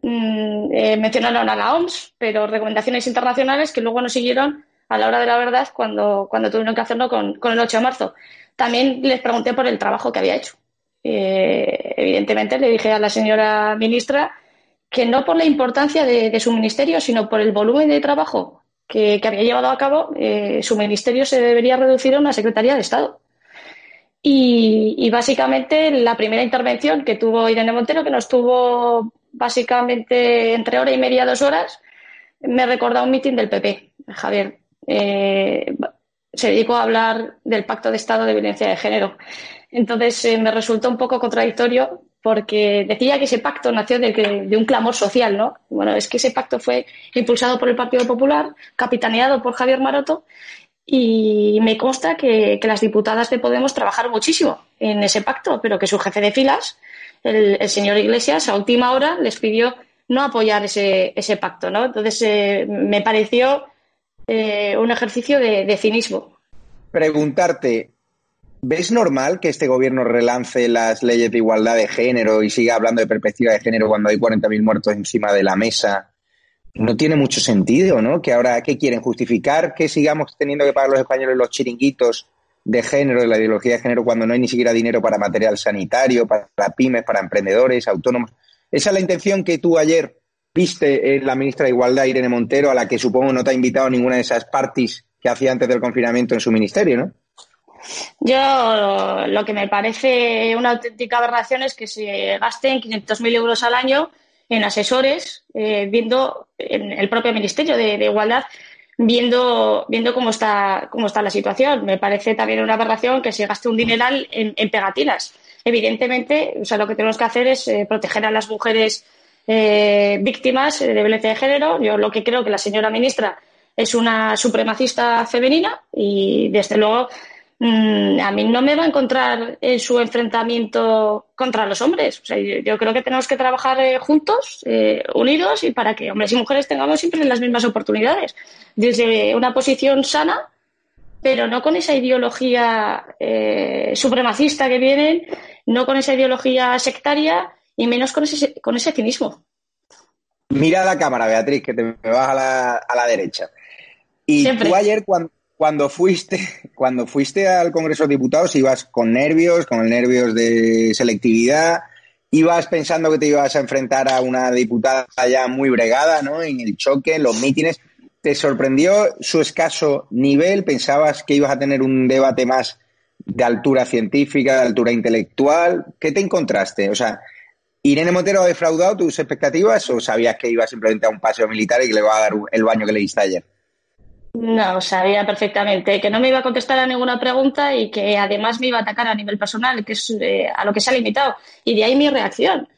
mm, mencionaron a la OMS, pero recomendaciones internacionales que luego no siguieron a la hora de la verdad cuando, cuando tuvieron que hacerlo con, el 8 de marzo. También les pregunté por el trabajo que había hecho. Eh, evidentemente le dije a la señora ministra que no por la importancia de, su ministerio, sino por el volumen de trabajo que, había llevado a cabo, eh, su ministerio se debería reducir a una Secretaría de Estado. Y, básicamente la primera intervención que tuvo Irene Montero, que nos tuvo básicamente entre hora y media, dos horas, me recordó un mitin del PP. Javier eh, se dedicó a hablar del Pacto de Estado de Violencia de Género. Entonces eh, me resultó un poco contradictorio porque decía que ese pacto nació de, un clamor social, ¿no? Bueno, es que ese pacto fue impulsado por el Partido Popular, capitaneado por Javier Maroto, y me consta que, las diputadas de Podemos trabajaron muchísimo en ese pacto, pero que su jefe de filas, el, señor Iglesias, a última hora les pidió no apoyar ese, ese pacto, ¿no? Entonces eh, me pareció eh, un ejercicio de, cinismo. Preguntarte, ¿Ves normal que este gobierno relance las leyes de igualdad de género y siga hablando de perspectiva de género cuando hay 40.000 muertos encima de la mesa? No tiene mucho sentido, ¿no? Que ahora, ¿qué quieren? ¿Justificar que sigamos teniendo que pagar los españoles los chiringuitos de género, de la ideología de género, cuando no hay ni siquiera dinero para material sanitario, para pymes, para emprendedores, autónomos? Esa es la intención que tú ayer viste en la ministra de Igualdad, Irene Montero, a la que supongo no te ha invitado ninguna de esas parties que hacía antes del confinamiento en su ministerio, ¿no? Yo lo que me parece una auténtica aberración es que se gasten 500.000 euros al año en asesores, eh, viendo en el propio Ministerio de, Igualdad, viendo, viendo cómo está, cómo está la situación. Me parece también una aberración que se gaste un dineral en, pegatinas. Evidentemente, o sea, lo que tenemos que hacer es eh, proteger a las mujeres eh, víctimas de violencia de género. Yo lo que creo que la señora ministra es una supremacista femenina y, desde luego, Mm, a mí no me va a encontrar en su enfrentamiento contra los hombres. O sea, yo, creo que tenemos que trabajar eh, juntos, eh, unidos, y para que hombres y mujeres tengamos siempre las mismas oportunidades. Desde una posición sana, pero no con esa ideología eh, supremacista que vienen, no con esa ideología sectaria y menos con ese, con ese cinismo. Mira la cámara, Beatriz, que te me vas a la, a la derecha. Y tú ayer, cuando, cuando fuiste, cuando fuiste al Congreso de Diputados, ibas con nervios, con nervios de selectividad, ibas pensando que te ibas a enfrentar a una diputada ya muy bregada, ¿no? En el choque, en los mítines. ¿Te sorprendió su escaso nivel? ¿Pensabas que ibas a tener un debate más de altura científica, de altura intelectual? ¿Qué te encontraste? O sea, ¿Irene Montero ha defraudado tus expectativas o sabías que iba simplemente a un paseo militar y que le iba a dar el baño que le diste ayer? No, sabía perfectamente que no me iba a contestar a ninguna pregunta y que además me iba a atacar a nivel personal, que es eh, a lo que se ha limitado. Y de ahí mi reacción.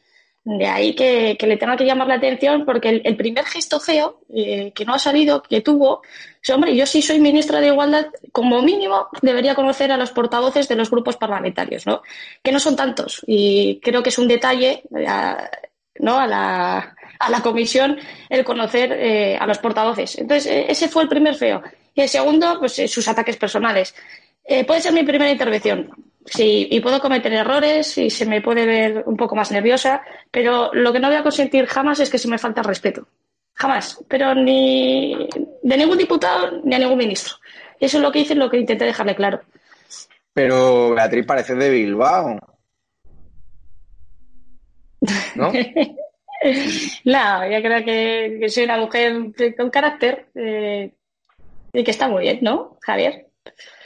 De ahí que, le tenga que llamar la atención porque el, primer gesto feo eh, que no ha salido, que tuvo, es, hombre, yo sí soy ministra de Igualdad, como mínimo debería conocer a los portavoces de los grupos parlamentarios, ¿no? Que no son tantos. Y creo que es un detalle, eh, ¿no? A la, a la comisión el conocer eh, a los portavoces. Entonces, ese fue el primer feo. Y el segundo, pues sus ataques personales. puede ser mi primera intervención. Sí, y puedo cometer errores y se me puede ver un poco más nerviosa, pero lo que no voy a consentir jamás es que se me falte respeto. Jamás. Pero ni de ningún diputado ni a ningún ministro. Eso es lo que hice, lo que intenté dejarle claro. Pero Beatriz parece de Bilbao. ¿No? no, yo creo que, soy una mujer con carácter eh, y que está muy bien, ¿no, Javier?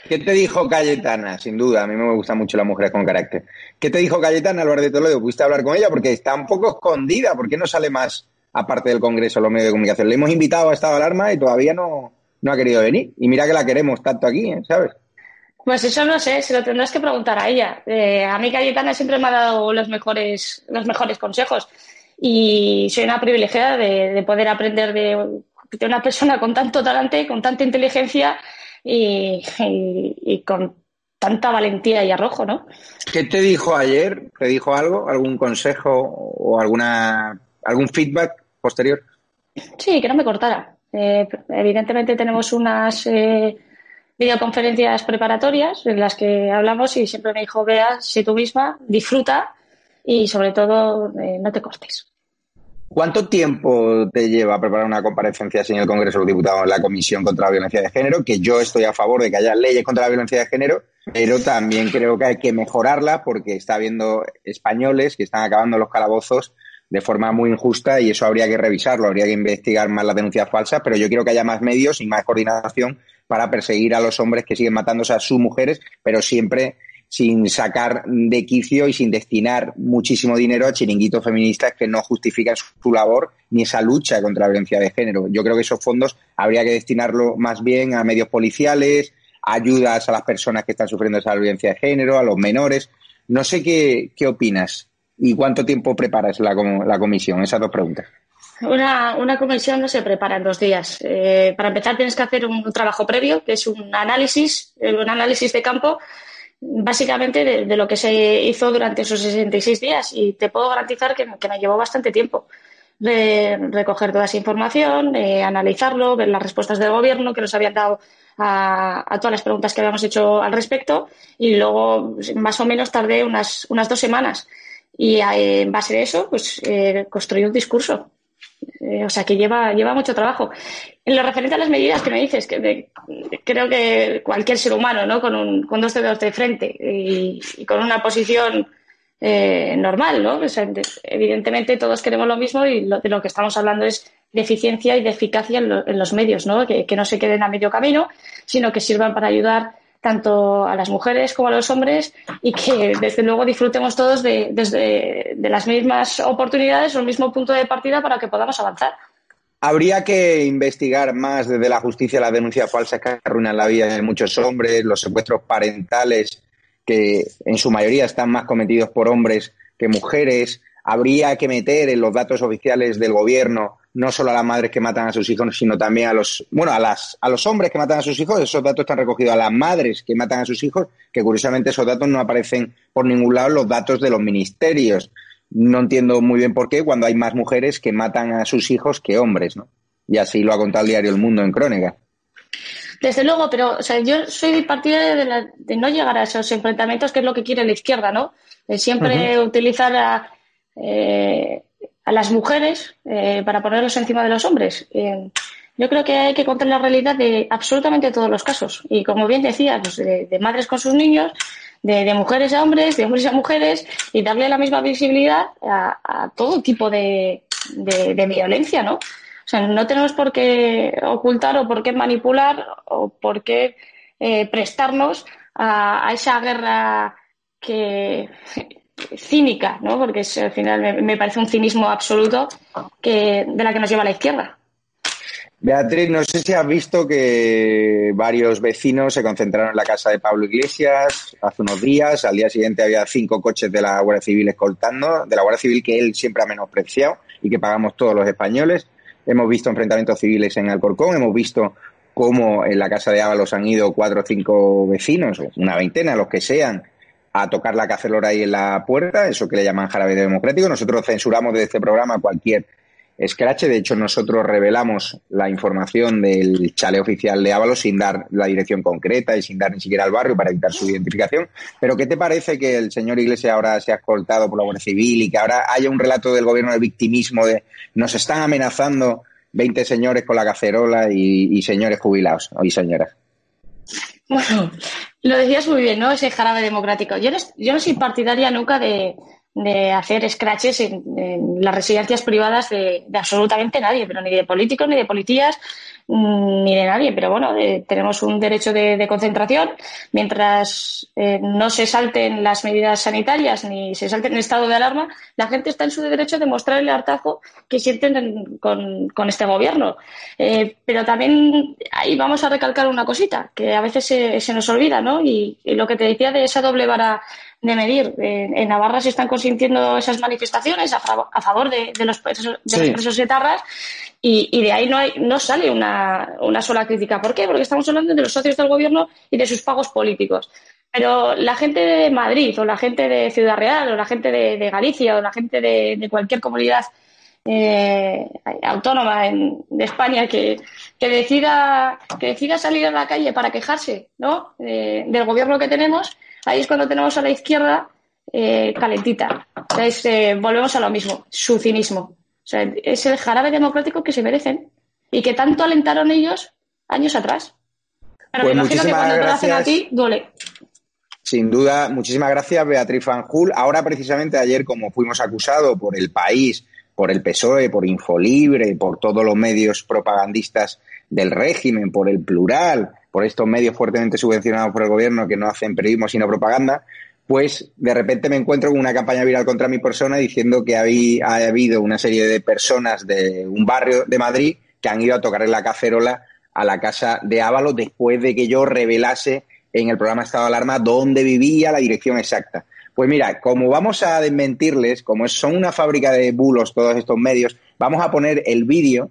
¿Qué te dijo Cayetana? Sin duda, a mí me gusta mucho la mujer con carácter. ¿Qué te dijo Cayetana, Álvaro de Toledo? ¿Pudiste hablar con ella? Porque está un poco escondida. ¿Por qué no sale más, aparte del Congreso, los medios de comunicación? Le hemos invitado a estado de alarma y todavía no, no ha querido venir. Y mira que la queremos tanto aquí, ¿eh? ¿sabes? Pues eso no sé, se lo tendrás que preguntar a ella. Eh, a mí Cayetana siempre me ha dado los mejores, los mejores consejos y soy una privilegiada de, poder aprender de, una persona con tanto talante, con tanta inteligencia y, con tanta valentía y arrojo, ¿no? ¿Qué te dijo ayer? ¿Te dijo algo? ¿Algún consejo o alguna algún feedback posterior? Sí, que no me cortara. Eh, evidentemente tenemos unas, eh, videoconferencias preparatorias en las que hablamos y siempre me dijo, vea, sé tú misma, disfruta y sobre todo eh, no te cortes. ¿Cuánto tiempo te lleva preparar una comparecencia en el Congreso de los Diputados en la Comisión contra la Violencia de Género? Que yo estoy a favor de que haya leyes contra la violencia de género, pero también creo que hay que mejorarla porque está habiendo españoles que están acabando los calabozos de forma muy injusta y eso habría que revisarlo, habría que investigar más las denuncias falsas, pero yo quiero que haya más medios y más coordinación para perseguir a los hombres que siguen matándose a sus mujeres, pero siempre sin sacar de quicio y sin destinar muchísimo dinero a chiringuitos feministas que no justifican su labor ni esa lucha contra la violencia de género. Yo creo que esos fondos habría que destinarlo más bien a medios policiales, ayudas a las personas que están sufriendo esa violencia de género, a los menores. No sé qué, qué opinas y cuánto tiempo preparas la, la comisión. Esas dos preguntas. Una, una, comisión no se prepara en dos días. Eh, para empezar tienes que hacer un, trabajo previo, que es un análisis, un análisis de campo básicamente de, lo que se hizo durante esos 66 días y te puedo garantizar que, me llevó bastante tiempo recoger toda esa información, analizarlo, ver las respuestas del gobierno que nos habían dado a, todas las preguntas que habíamos hecho al respecto y luego más o menos tardé unas, unas dos semanas. Y eh, en base de eso pues eh, construí un discurso eh, o sea que lleva, lleva mucho trabajo. En lo referente a las medidas que me dices, que creo que cualquier ser humano, ¿no? Con, un, con dos dedos de frente y, con una posición eh, normal, ¿no? evidentemente todos queremos lo mismo y lo, de lo que estamos hablando es de eficiencia y de eficacia en, los medios, ¿no? Que, que, no se queden a medio camino, sino que sirvan para ayudar tanto a las mujeres como a los hombres y que desde luego disfrutemos todos de, desde, de las mismas oportunidades o el mismo punto de partida para que podamos avanzar. Habría que investigar más desde la justicia las denuncias falsas que arruinan la vida de muchos hombres, los secuestros parentales que en su mayoría están más cometidos por hombres que mujeres. Habría que meter en los datos oficiales del gobierno no solo a las madres que matan a sus hijos, sino también a los, bueno, a las, a los hombres que matan a sus hijos, esos datos están recogidos a las madres que matan a sus hijos, que curiosamente esos datos no aparecen por ningún lado en los datos de los ministerios. No entiendo muy bien por qué cuando hay más mujeres que matan a sus hijos que hombres, ¿no? Y así lo ha contado el diario El Mundo en Crónica. Desde luego, pero o sea, yo soy partidaria de, de, no llegar a esos enfrentamientos, que es lo que quiere la izquierda, ¿no? De siempre utilizar a, eh, a las mujeres eh, para ponerlos encima de los hombres. Eh, yo creo que hay que contar la realidad de absolutamente todos los casos. Y como bien decía, pues de, madres con sus niños, de, mujeres a hombres, de hombres a mujeres, y darle la misma visibilidad a, todo tipo de, violencia, ¿no? O sea, no tenemos por qué ocultar o por qué manipular o por qué eh, prestarnos a, esa guerra que cínica, ¿no? Porque al final me, parece un cinismo absoluto que, de la que nos lleva la izquierda. Beatriz, no sé si has visto que varios vecinos se concentraron en la casa de Pablo Iglesias hace unos días. Al día siguiente había cinco coches de la Guardia Civil escoltando, de la Guardia Civil que él siempre ha menospreciado y que pagamos todos los españoles. Hemos visto enfrentamientos civiles en Alcorcón, hemos visto cómo en la casa de Ábalos han ido cuatro o cinco vecinos, una veintena, los que sean, a tocar la cacerola ahí en la puerta, eso que le llaman jarabe democrático. Nosotros censuramos de este programa cualquier escrache. De hecho, nosotros revelamos la información del chale oficial de Ábalos sin dar la dirección concreta y sin dar ni siquiera al barrio para evitar su identificación. Pero ¿qué te parece que el señor Iglesias ahora se ha escoltado por la Guardia Civil y que ahora haya un relato del gobierno de victimismo de nos están amenazando 20 señores con la cacerola y, y señores jubilados y señoras? Bueno, lo decías muy bien, ¿no? Ese jarabe democrático. Yo no, yo no soy partidaria nunca de, de hacer scratches en, las residencias privadas de, absolutamente nadie, pero ni de políticos, ni de policías, mm, ni de nadie. Pero bueno, eh, tenemos un derecho de, concentración. Mientras eh, no se salten las medidas sanitarias ni se salten el estado de alarma, la gente está en su derecho de mostrar el hartazo que sienten con, con, este gobierno. Eh, pero también ahí vamos a recalcar una cosita, que a veces se, se nos olvida, ¿no? Y lo que te decía de esa doble vara de medir. En, Navarra se están consintiendo esas manifestaciones a, favor, de, los presos, de los presos etarras y, y, de ahí no, hay, no sale una, una sola crítica. ¿Por qué? Porque estamos hablando de los socios del gobierno y de sus pagos políticos. Pero la gente de Madrid o la gente de Ciudad Real o la gente de, Galicia o la gente de, cualquier comunidad eh, autónoma en, de España que, que, decida, que decida salir a la calle para quejarse ¿no? del gobierno que tenemos, ahí es cuando tenemos a la izquierda eh, calentita. Eh, volvemos a lo mismo, su cinismo. O sea, es el jarabe democrático que se merecen y que tanto alentaron ellos años atrás. Pero pues me imagino que cuando te lo hacen a ti, duele. Sin duda, muchísimas gracias, Beatriz Fanjul. Ahora, precisamente ayer, como fuimos acusados por el país, por el PSOE, por Infolibre, por todos los medios propagandistas del régimen, por el plural, por estos medios fuertemente subvencionados por el gobierno que no hacen periodismo sino propaganda, pues de repente me encuentro con una campaña viral contra mi persona diciendo que ha habido una serie de personas de un barrio de Madrid que han ido a tocarle la cacerola a la casa de Ávalo después de que yo revelase en el programa Estado de Alarma dónde vivía, la dirección exacta. Pues mira, como vamos a desmentirles, como son una fábrica de bulos todos estos medios, vamos a poner el vídeo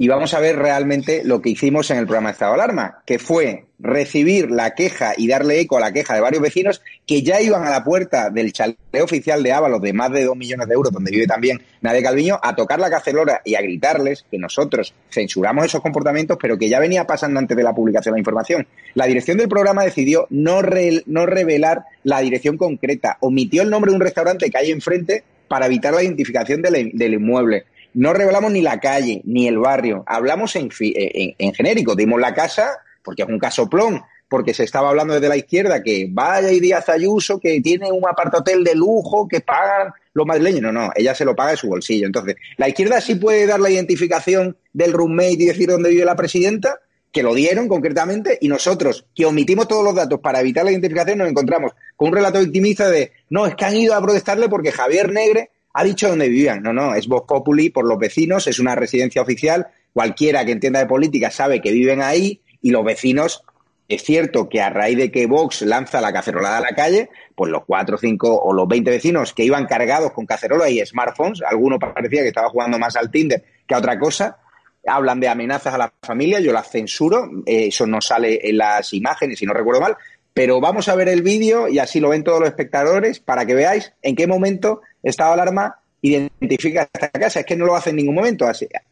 y vamos a ver realmente lo que hicimos en el programa Estado de Alarma, que fue recibir la queja y darle eco a la queja de varios vecinos que ya iban a la puerta del chalet oficial de Ábalos de más de dos millones de euros, donde vive también Nadia Calviño, a tocar la cacelora y a gritarles que nosotros censuramos esos comportamientos, pero que ya venía pasando antes de la publicación de la información. La dirección del programa decidió no, no revelar la dirección concreta, omitió el nombre de un restaurante que hay enfrente para evitar la identificación del inmueble no revelamos ni la calle, ni el barrio. Hablamos en, en, genérico. Dimos la casa, porque es un casoplón, porque se estaba hablando desde la izquierda que vaya y Díaz Ayuso, que tiene un apartotel de lujo, que pagan los madrileños. No, no, ella se lo paga de su bolsillo. Entonces, la izquierda sí puede dar la identificación del roommate y decir dónde vive la presidenta, que lo dieron concretamente, y nosotros, que omitimos todos los datos para evitar la identificación, nos encontramos con un relato victimista de, no, es que han ido a protestarle porque Javier Negre ha dicho dónde vivían. No, no, es Vox Populi por los vecinos, es una residencia oficial. Cualquiera que entienda de política sabe que viven ahí y los vecinos, es cierto que a raíz de que Vox lanza la cacerolada a la calle, pues los cuatro, cinco o los veinte vecinos que iban cargados con cacerola y smartphones, alguno parecía que estaba jugando más al Tinder que a otra cosa, hablan de amenazas a la familia, yo las censuro, eh, eso no sale en las imágenes, si no recuerdo mal, pero vamos a ver el vídeo y así lo ven todos los espectadores para que veáis en qué momento estado de alarma identifica esta casa. Es que no lo hace en ningún momento.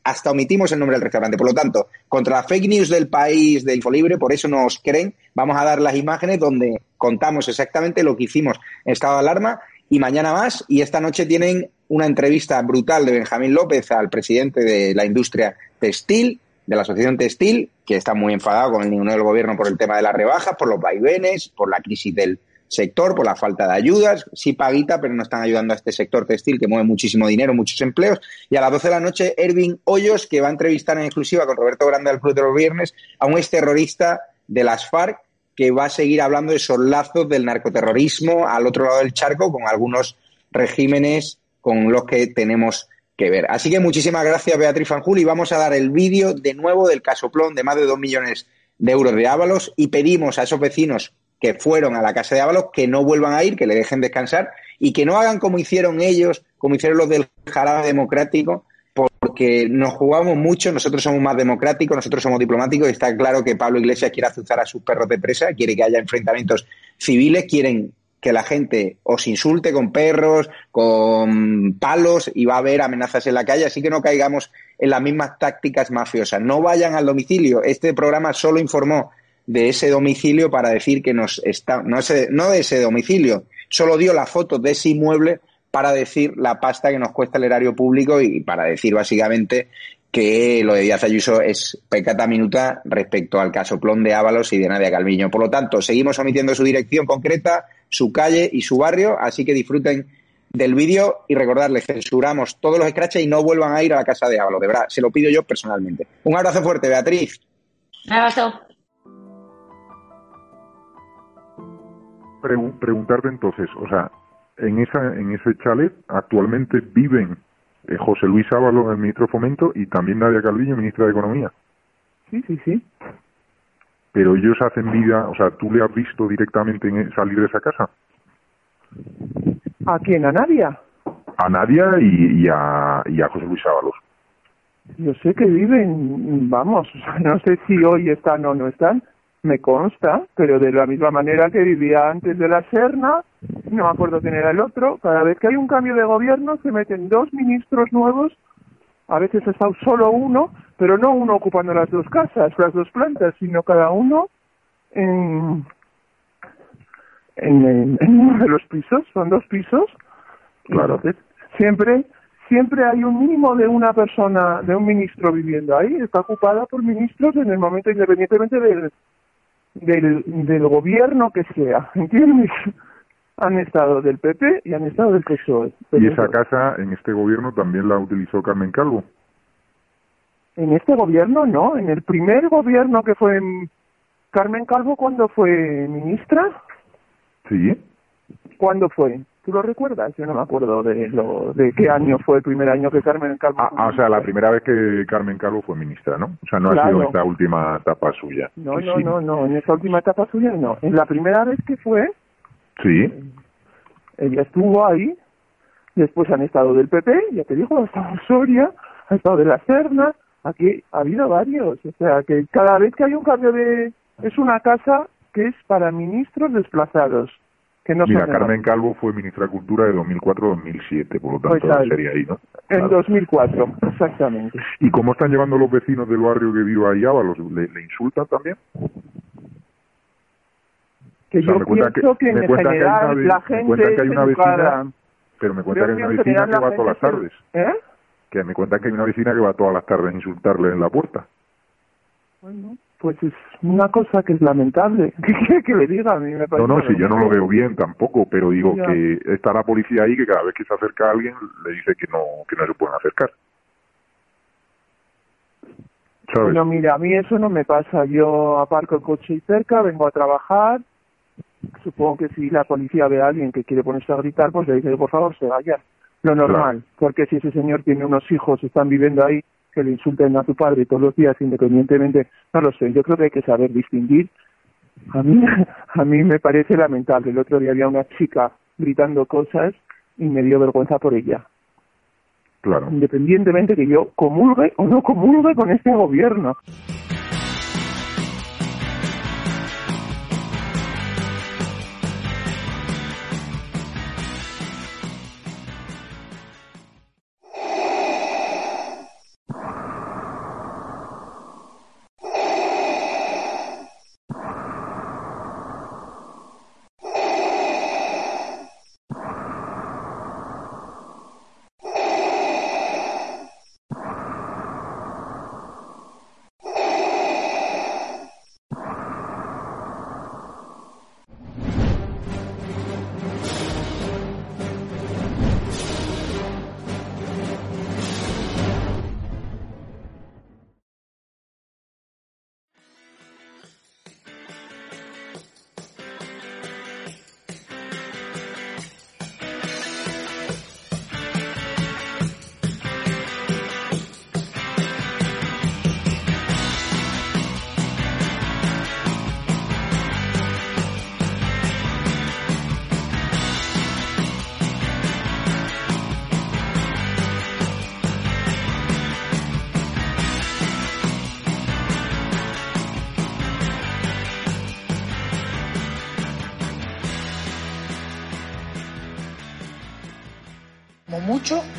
Hasta omitimos el nombre del restaurante. Por lo tanto, contra la fake news del país de Infolibre, por eso nos creen, vamos a dar las imágenes donde contamos exactamente lo que hicimos en estado de alarma y mañana más. Y esta noche tienen una entrevista brutal de Benjamín López al presidente de la industria textil, de la Asociación Textil, que está muy enfadado con el ninguno del gobierno por el tema de las rebajas, por los vaivenes, por la crisis del sector por la falta de ayudas, sí paguita, pero no están ayudando a este sector textil que mueve muchísimo dinero, muchos empleos. Y a las 12 de la noche, Ervin Hoyos, que va a entrevistar en exclusiva con Roberto Grande al Club de los Viernes a un exterrorista de las FARC que va a seguir hablando de esos lazos del narcoterrorismo al otro lado del charco con algunos regímenes con los que tenemos que ver. Así que muchísimas gracias, Beatriz Fanjul, y vamos a dar el vídeo de nuevo del casoplón de más de dos millones de euros de Ábalos y pedimos a esos vecinos que fueron a la casa de Ábalos que no vuelvan a ir, que le dejen descansar y que no hagan como hicieron ellos, como hicieron los del jarabe democrático, porque nos jugamos mucho, nosotros somos más democráticos, nosotros somos diplomáticos y está claro que Pablo Iglesias quiere azuzar a sus perros de presa, quiere que haya enfrentamientos civiles, quieren que la gente os insulte con perros, con palos y va a haber amenazas en la calle, así que no caigamos en las mismas tácticas mafiosas. No vayan al domicilio. Este programa solo informó de ese domicilio para decir que nos está, no, ese, no de ese domicilio, solo dio la foto de ese inmueble para decir la pasta que nos cuesta el erario público y para decir básicamente que lo de Díaz Ayuso es pecata minuta respecto al caso Plón de Ábalos y de Nadia Calviño. Por lo tanto, seguimos omitiendo su dirección concreta, su calle y su barrio, así que disfruten del vídeo y recordarles, censuramos todos los scratches y no vuelvan a ir a la casa de Ábalos, de verdad, se lo pido yo personalmente. Un abrazo fuerte, Beatriz. Un abrazo. Preguntarte entonces, o sea, en esa en ese chalet actualmente viven eh, José Luis Ábalos, el ministro de Fomento, y también Nadia Calviño, ministra de Economía. Sí, sí, sí. Pero ellos hacen vida, o sea, ¿tú le has visto directamente en salir de esa casa? ¿A quién? ¿A Nadia? A Nadia y, y, a, y a José Luis Ábalos. Yo sé que viven, vamos, no sé si hoy están o no están, me consta, pero de la misma manera que vivía antes de la Serna, no me acuerdo quién era el otro, cada vez que hay un cambio de gobierno se meten dos ministros nuevos a veces ha estado solo uno, pero no uno ocupando las dos casas, las dos plantas, sino cada uno en, en, en uno de los pisos, son dos pisos. Claro. Entonces, siempre, siempre hay un mínimo de una persona, de un ministro viviendo ahí, está ocupada por ministros en el momento independientemente del, del, del gobierno que sea, ¿entiendes? Han estado del PP y han estado del PSOE. Y esa casa en este gobierno también la utilizó Carmen Calvo. En este gobierno no, en el primer gobierno que fue en- Carmen Calvo cuando fue ministra, Sí. ¿cuándo fue? ¿Tú lo recuerdas? Yo no me acuerdo de lo, de qué año fue el primer año que Carmen Calvo. Ah, o sea, la primera vez que Carmen Calvo fue ministra, ¿no? O sea, no ha Claro. sido esta última etapa suya. No, no, sí. no, no, en esa última etapa suya no. En la primera vez que fue, Sí. ella estuvo ahí, después han estado del PP, ya te digo, ha estado Soria, ha estado de la Serna, aquí ha habido varios, o sea que cada vez que hay un cambio de... es una casa que es para ministros desplazados, que no Mira, Carmen Calvo fue ministra de Cultura de 2004 a 2007, por lo tanto Pues sería ahí, ¿no? En 2004, exactamente. ¿Y cómo están llevando los vecinos del barrio que vive ahí Ábalos? ¿Le, le insultan también? Que O sea, yo me pienso que, me en que hay general una ve- la me gente cuentan que hay una educada. vecina, pero me cuentan Creo que hay que una en vecina que va todas las tardes. ¿Eh? Que me cuentan que hay una vecina que va todas las tardes a insultarle en la puerta. Bueno, pues es una cosa que es lamentable. ¿Qué quiere que le diga? A mí me No, parece no, si yo no lo veo bien tampoco, pero digo Ya. que está la policía ahí que cada vez que se acerca a alguien le dice que no, que no se pueden acercar. ¿Sabes? No, mira, a mí eso no me pasa. Yo aparco el coche y cerca, vengo a trabajar. Supongo que si la policía ve a alguien que quiere ponerse a gritar, pues le dice, por favor, se vaya. Lo normal. Porque si ese señor tiene unos hijos, están viviendo ahí, que le insulten a su padre todos los días, independientemente, no lo sé. Yo creo que hay que saber distinguir. A mí, a mí me parece lamentable. El otro día había una chica gritando cosas y me dio vergüenza por ella. Claro. Independientemente que yo comulgue o no comulgue con este gobierno.